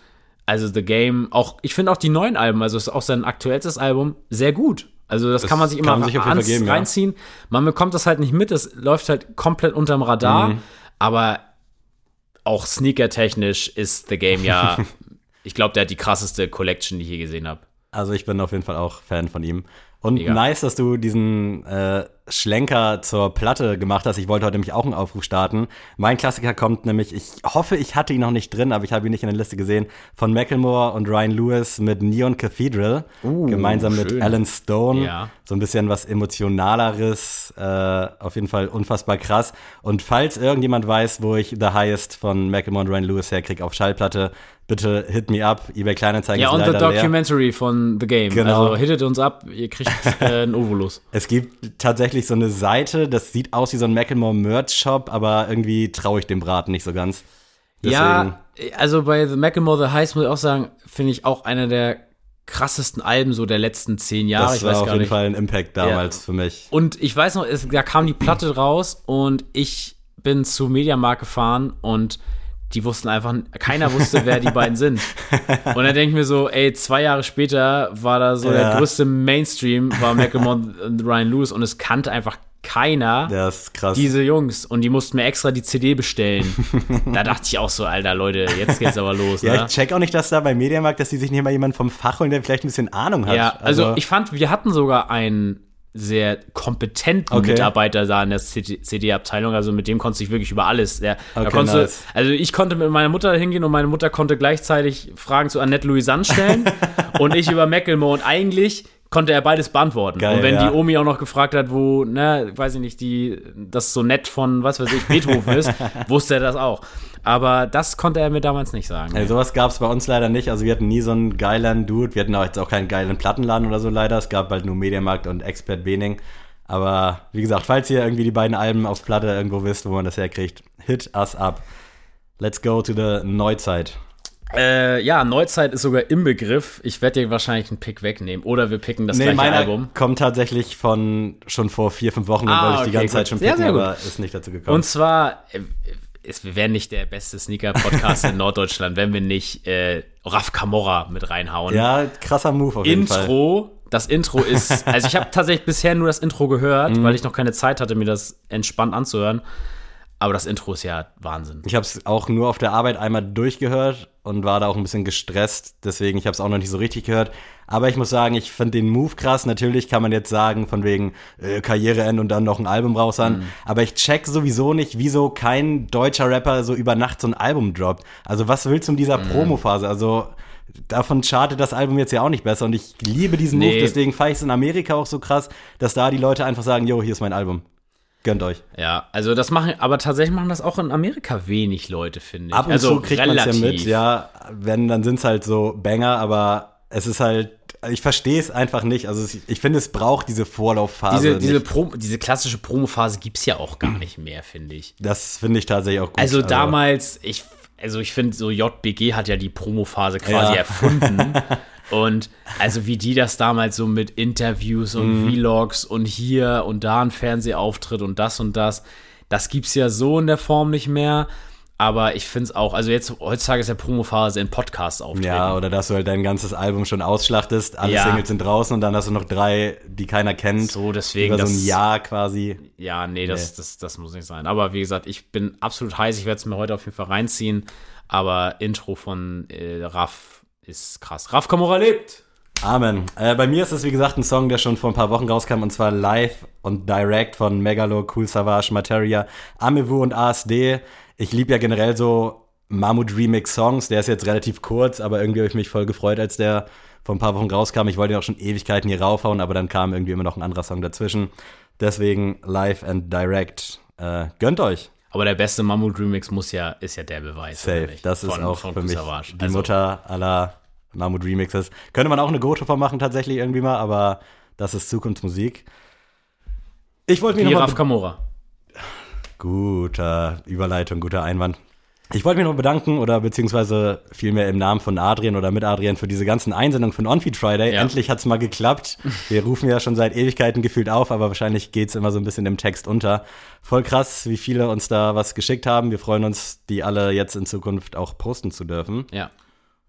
also The Game, auch, ich finde auch die neuen Alben, also ist auch sein aktuellstes Album, sehr gut. Also das, Das kann man sich immer man sich ans- geben, ja. reinziehen. Man bekommt das halt nicht mit, es läuft halt komplett unterm Radar, Mhm. aber auch sneaker-technisch ist The Game ja, ich glaube, der hat die krasseste Collection, die ich je gesehen habe. Also ich bin auf jeden Fall auch Fan von ihm. Und Mega. nice, dass du diesen äh, Schlenker zur Platte gemacht hast. Ich wollte heute nämlich auch einen Aufruf starten. Mein Klassiker kommt nämlich, ich hoffe, ich hatte ihn noch nicht drin, aber ich habe ihn nicht in der Liste gesehen, von Macklemore und Ryan Lewis mit Neon Cathedral. gemeinsam mit schön. Alan Stone. Ja. So ein bisschen was emotionaleres. Äh, auf jeden Fall unfassbar krass. Und falls irgendjemand weiß, wo ich The Highest von Macklemore und Ryan Lewis herkriege auf Schallplatte, bitte hit me up. eBay Kleinanzeigen Ja, und the leider leer. Documentary von The Game. Genau. Also hittet uns ab, ihr kriegt äh, einen Ovolus. Es gibt tatsächlich so eine Seite, das sieht aus wie so ein Macklemore Merch Shop, aber irgendwie traue ich dem Braten nicht so ganz. Ja, also bei The Macklemore The Heist muss ich auch sagen, finde ich auch einer der krassesten Alben so der letzten zehn Jahre. das ich war weiß auf jeden nicht. Fall ein Impact damals für mich. Und ich weiß noch, es, da kam die Platte raus und ich bin zu Mediamarkt gefahren und die wussten einfach, keiner wusste, wer die beiden sind. Und dann denke ich mir so, ey, zwei Jahre später war da so der Ja. größte Mainstream, war Macklemore und Ryan Lewis und es kannte einfach keiner Das ist krass. diese Jungs und die mussten mir extra die CD bestellen. da dachte ich auch so, alter Leute, jetzt geht's aber los. ja, ne? ich check auch nicht, dass da bei Mediamarkt, dass die sich nicht mal jemand vom Fach holen, der vielleicht ein bisschen Ahnung hat. Ja, also, ich fand, wir hatten sogar einen sehr kompetenten Okay. Mitarbeiter da in der CD-Abteilung, also mit dem konntest du dich wirklich über alles. Da Okay, konntest nice. also ich konnte mit meiner Mutter hingehen und meine Mutter konnte gleichzeitig Fragen zu Annette Louisanne stellen und ich über Macklemore und eigentlich konnte er beides beantworten. Geil, und wenn ja. die Omi auch noch gefragt hat, wo, ne, weiß ich nicht, die, das so nett von, was weiß ich, Beethoven ist, wusste er das auch. Aber das konnte er mir damals nicht sagen. Ey, sowas gab es bei uns leider nicht. Also wir hatten nie so einen geilen Dude. Wir hatten auch jetzt auch keinen geilen Plattenladen oder so leider. Es gab halt nur Mediamarkt und Expert Bening. Aber wie gesagt, falls ihr irgendwie die beiden Alben auf Platte irgendwo wisst, wo man das herkriegt, hit us up. Let's go to the Neuzeit. Äh, ja, Neuzeit ist sogar im Begriff. Ich werde dir wahrscheinlich einen Pick wegnehmen. Oder wir picken das Nee, gleiche Album. kommt tatsächlich von schon vor vier, fünf Wochen, Ah, wollte ich die okay, ganze Zeit gut. schon Sehr, picken, sehr gut. aber ist nicht dazu gekommen. Und zwar, äh, wir wären nicht der beste Sneaker-Podcast in Norddeutschland, wenn wir nicht äh, Raf Camorra mit reinhauen. ja, krasser Move auf jeden Fall. Intro, das Intro ist, also ich habe tatsächlich bisher nur das Intro gehört, Mhm. weil ich noch keine Zeit hatte, mir das entspannt anzuhören. Aber das Intro ist ja Wahnsinn. Ich habe es auch nur auf der Arbeit einmal durchgehört und war da auch ein bisschen gestresst. Deswegen, ich habe es auch noch nicht so richtig gehört. Aber ich muss sagen, ich finde den Move krass. Natürlich kann man jetzt sagen, von wegen äh, Karriereende und dann noch ein Album raushauen. Aber ich check sowieso nicht, wieso kein deutscher Rapper so über Nacht so ein Album droppt. Also was willst du in dieser Promophase? Also davon chartet das Album jetzt ja auch nicht besser. Und ich liebe diesen Nee. Move. Deswegen feiere ich es in Amerika auch so krass, dass da die Leute einfach sagen, yo, hier ist mein Album. Gönnt euch. Ja, also das machen, aber tatsächlich machen das auch in Amerika wenig Leute, finde ich. Ab und also zu kriegt man ja mit, ja. Wenn, dann sind es halt so Banger, aber es ist halt, ich verstehe es einfach nicht. Also es, ich finde, es braucht diese Vorlaufphase. Diese, diese. Pro, diese klassische Promophase gibt es ja auch gar nicht mehr, finde ich. Das finde ich tatsächlich auch gut. Also damals, ich, also ich finde, so JBG hat ja die Promophase quasi Ja. erfunden. Und also wie die das damals so mit Interviews und Mhm. Vlogs und hier und da ein Fernsehauftritt und das und das, das gibt's ja so in der Form nicht mehr. Aber ich finde es auch, also jetzt heutzutage ist ja Promophase in Podcasts auftreten. Ja, oder dass du halt dein ganzes Album schon ausschlachtest, alle Ja. Singles sind draußen und dann hast du noch drei, die keiner kennt. So, deswegen, Über so ein das- Jahr quasi. Ja, nee, das, Das, das muss nicht sein. Aber wie gesagt, ich bin absolut heiß. Ich werde es mir heute auf jeden Fall reinziehen. Aber Intro von äh, Raff ist krass. Raff Kamora lebt! Amen. Äh, bei mir ist es, wie gesagt, ein Song, der schon vor ein paar Wochen rauskam, und zwar live und direct von Megalo, Cool Savage, Materia, Amewu und ASD. Ich liebe ja generell so Mammut Remix Songs. Der ist jetzt relativ kurz, aber irgendwie habe ich mich voll gefreut, als der vor ein paar Wochen rauskam. Ich wollte ihn auch schon Ewigkeiten hier raufhauen, aber dann kam irgendwie immer noch ein anderer Song dazwischen. Deswegen live and direct. Äh, gönnt euch. Aber der beste Mammut-Remix muss ja, ist ja der Beweis. Safe. Das ist Von- auch von für mich Kusavage. die Also, Mutter aller Mammut Remixes. Könnte man auch eine Goto von machen tatsächlich irgendwie mal, aber das ist Zukunftsmusik. Ich wollte mich Wie noch Raff mal Kamora. guter Überleitung, guter Einwand. Ich wollte mich noch bedanken oder beziehungsweise vielmehr im Namen von Adrian oder mit Adrian für diese ganzen Einsendungen von On Feed Friday. Ja. Endlich hat's mal geklappt. Wir rufen ja schon seit Ewigkeiten gefühlt auf, aber wahrscheinlich geht's immer so ein bisschen im Text unter. Voll krass, wie viele uns da was geschickt haben. Wir freuen uns, die alle jetzt in Zukunft auch posten zu dürfen. Ja.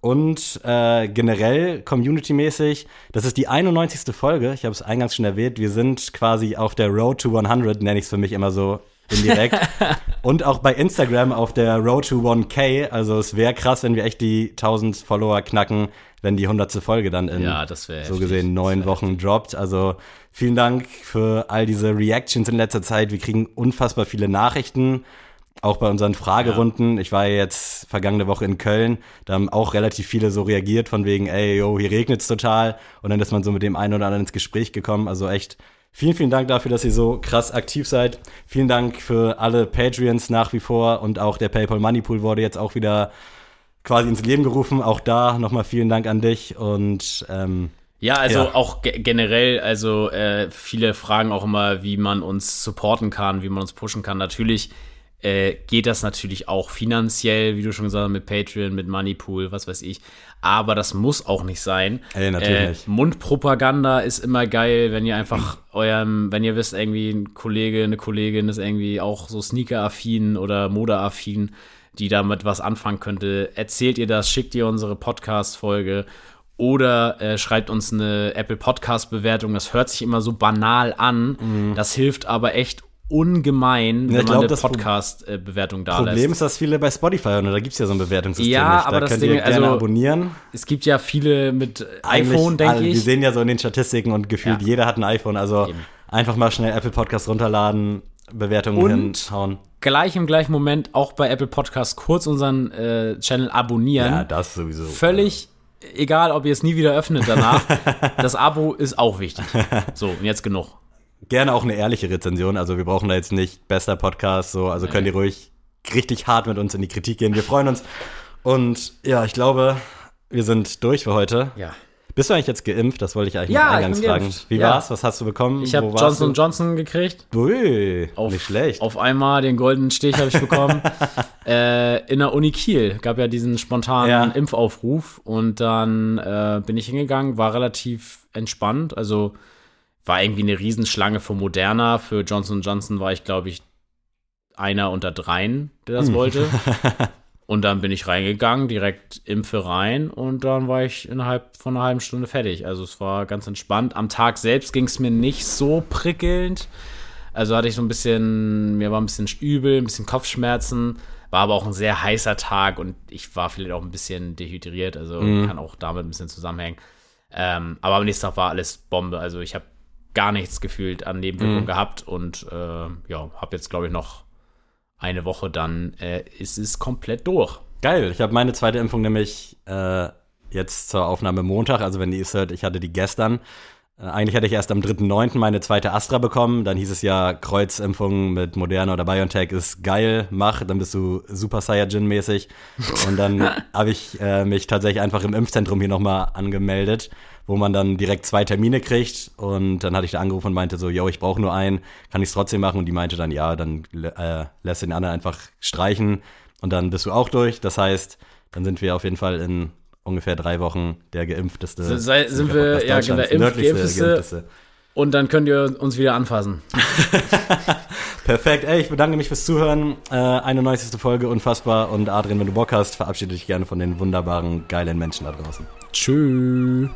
Und äh, generell community-mäßig, das ist die 91. Folge, ich habe es eingangs schon erwähnt, wir sind quasi auf der Road to 100, nenne ich es für mich immer so indirekt. Und auch bei Instagram auf der Road to 1K, also es wäre krass, wenn wir echt die 1000 Follower knacken, wenn die 100. Folge dann in Ja, so heftig. gesehen neun Wochen droppt. Also vielen Dank für all diese Reactions in letzter Zeit. Wir kriegen unfassbar viele Nachrichten. Auch bei unseren Fragerunden. Ich war ja jetzt vergangene Woche in Köln. Da haben auch relativ viele so reagiert von wegen, ey, yo, hier regnet's total. Und dann ist man so mit dem einen oder anderen ins Gespräch gekommen. Also echt vielen, vielen Dank dafür, dass ihr so krass aktiv seid. Vielen Dank für alle Patreons nach wie vor. Und auch der PayPal Money Pool wurde jetzt auch wieder quasi ins Leben gerufen. Auch da nochmal vielen Dank an dich. Und ähm, Ja, also Ja. auch ge generell, also äh, viele fragen auch immer, wie man uns supporten kann, wie man uns pushen kann. Natürlich äh, geht das natürlich auch finanziell, wie du schon gesagt hast, mit Patreon, mit Moneypool, was weiß ich. Aber das muss auch nicht sein. Ey, natürlich Äh, nicht. Mundpropaganda ist immer geil, wenn ihr einfach eurem, wenn ihr wisst, irgendwie ein Kollege, eine Kollegin ist irgendwie auch so Sneaker-affin oder Mode-affin, die damit was anfangen könnte, erzählt ihr das, schickt ihr unsere Podcast-Folge oder äh, schreibt uns eine Apple Podcast-Bewertung. Das hört sich immer so banal an. Das hilft aber echt ungemein. Ja, wenn ich man glaub, eine Podcast-Bewertung da Problem lässt. ist, dass viele bei Spotify hören. Da gibt's ja so ein Bewertungssystem Ja, nicht. Da aber das könnt Ding- ihr gerne also- abonnieren. Es gibt ja viele mit Eigentlich iPhone, denke alle, Wir ich. sehen ja so in den Statistiken und gefühlt Ja. jeder hat ein iPhone. Also Eben. einfach mal schnell Apple Podcast runterladen, Bewertungen Und- hinhauen. gleich im gleichen Moment auch bei Apple Podcast kurz unseren äh, Channel abonnieren. Ja, das sowieso. Völlig egal, ob ihr es nie wieder öffnet danach. das Abo ist auch wichtig. So, und jetzt genug. Gerne auch eine ehrliche Rezension. Also wir brauchen da jetzt nicht bester Podcast. So, also könnt ihr ruhig richtig hart mit uns in die Kritik gehen. Wir freuen uns. Und ja, ich glaube, wir sind durch für heute. Ja. Bist du eigentlich jetzt geimpft? Das wollte ich eigentlich Ja, eingangs fragen. Wie Ja. war's? Was hast du bekommen? Ich habe Johnson du? Johnson gekriegt. Ui, Auf, nicht schlecht. Auf einmal den goldenen Stich habe ich bekommen. äh, in der Uni Kiel gab ja diesen spontanen Ja. Impfaufruf und dann äh, bin ich hingegangen, war relativ entspannt. Also war irgendwie eine Riesenschlange für Moderna. Für Johnson Johnson war ich, glaube ich, einer unter dreien, der Hm. das wollte. Und dann bin ich reingegangen, direkt Impfe rein und dann war ich innerhalb von einer halben Stunde fertig. Also es war ganz entspannt. Am Tag selbst ging es mir nicht so prickelnd. Also hatte ich so ein bisschen, mir war ein bisschen übel, ein bisschen Kopfschmerzen, War aber auch ein sehr heißer Tag und ich war vielleicht auch ein bisschen dehydriert, also kann auch damit ein bisschen zusammenhängen. Ähm, aber am nächsten Tag war alles Bombe. Also ich habe gar nichts gefühlt an Nebenwirkungen gehabt und äh, ja, habe jetzt, glaube ich, noch eine Woche, dann äh, ist es komplett durch. Geil, ich habe meine zweite Impfung nämlich äh, jetzt zur Aufnahme Montag, also wenn ihr es hört, ich hatte die gestern. Äh, eigentlich hatte ich erst am 3.9. meine zweite Astra bekommen, dann hieß es ja, Kreuzimpfung mit Moderna oder BioNTech ist geil, mach, dann bist du Super Saiyajin-mäßig. Und dann habe ich äh, mich tatsächlich einfach im Impfzentrum hier nochmal angemeldet, wo man dann direkt zwei Termine kriegt und dann hatte ich da angerufen und meinte so, yo, ich brauche nur einen, kann ich es trotzdem machen? Und die meinte dann, ja, dann äh, lässt den anderen einfach streichen und dann bist du auch durch. Das heißt, dann sind wir auf jeden Fall in ungefähr drei Wochen der geimpfteste. So, sei- sind wir, ja, Deutschlands, der Impf- geimpfteste. geimpfteste. Und dann könnt ihr uns wieder anfassen. Perfekt, ey, ich bedanke mich fürs Zuhören. Äh, eine neueste Folge, unfassbar. Und Adrian, wenn du Bock hast, verabschiede dich gerne von den wunderbaren, geilen Menschen da draußen. Tschüss.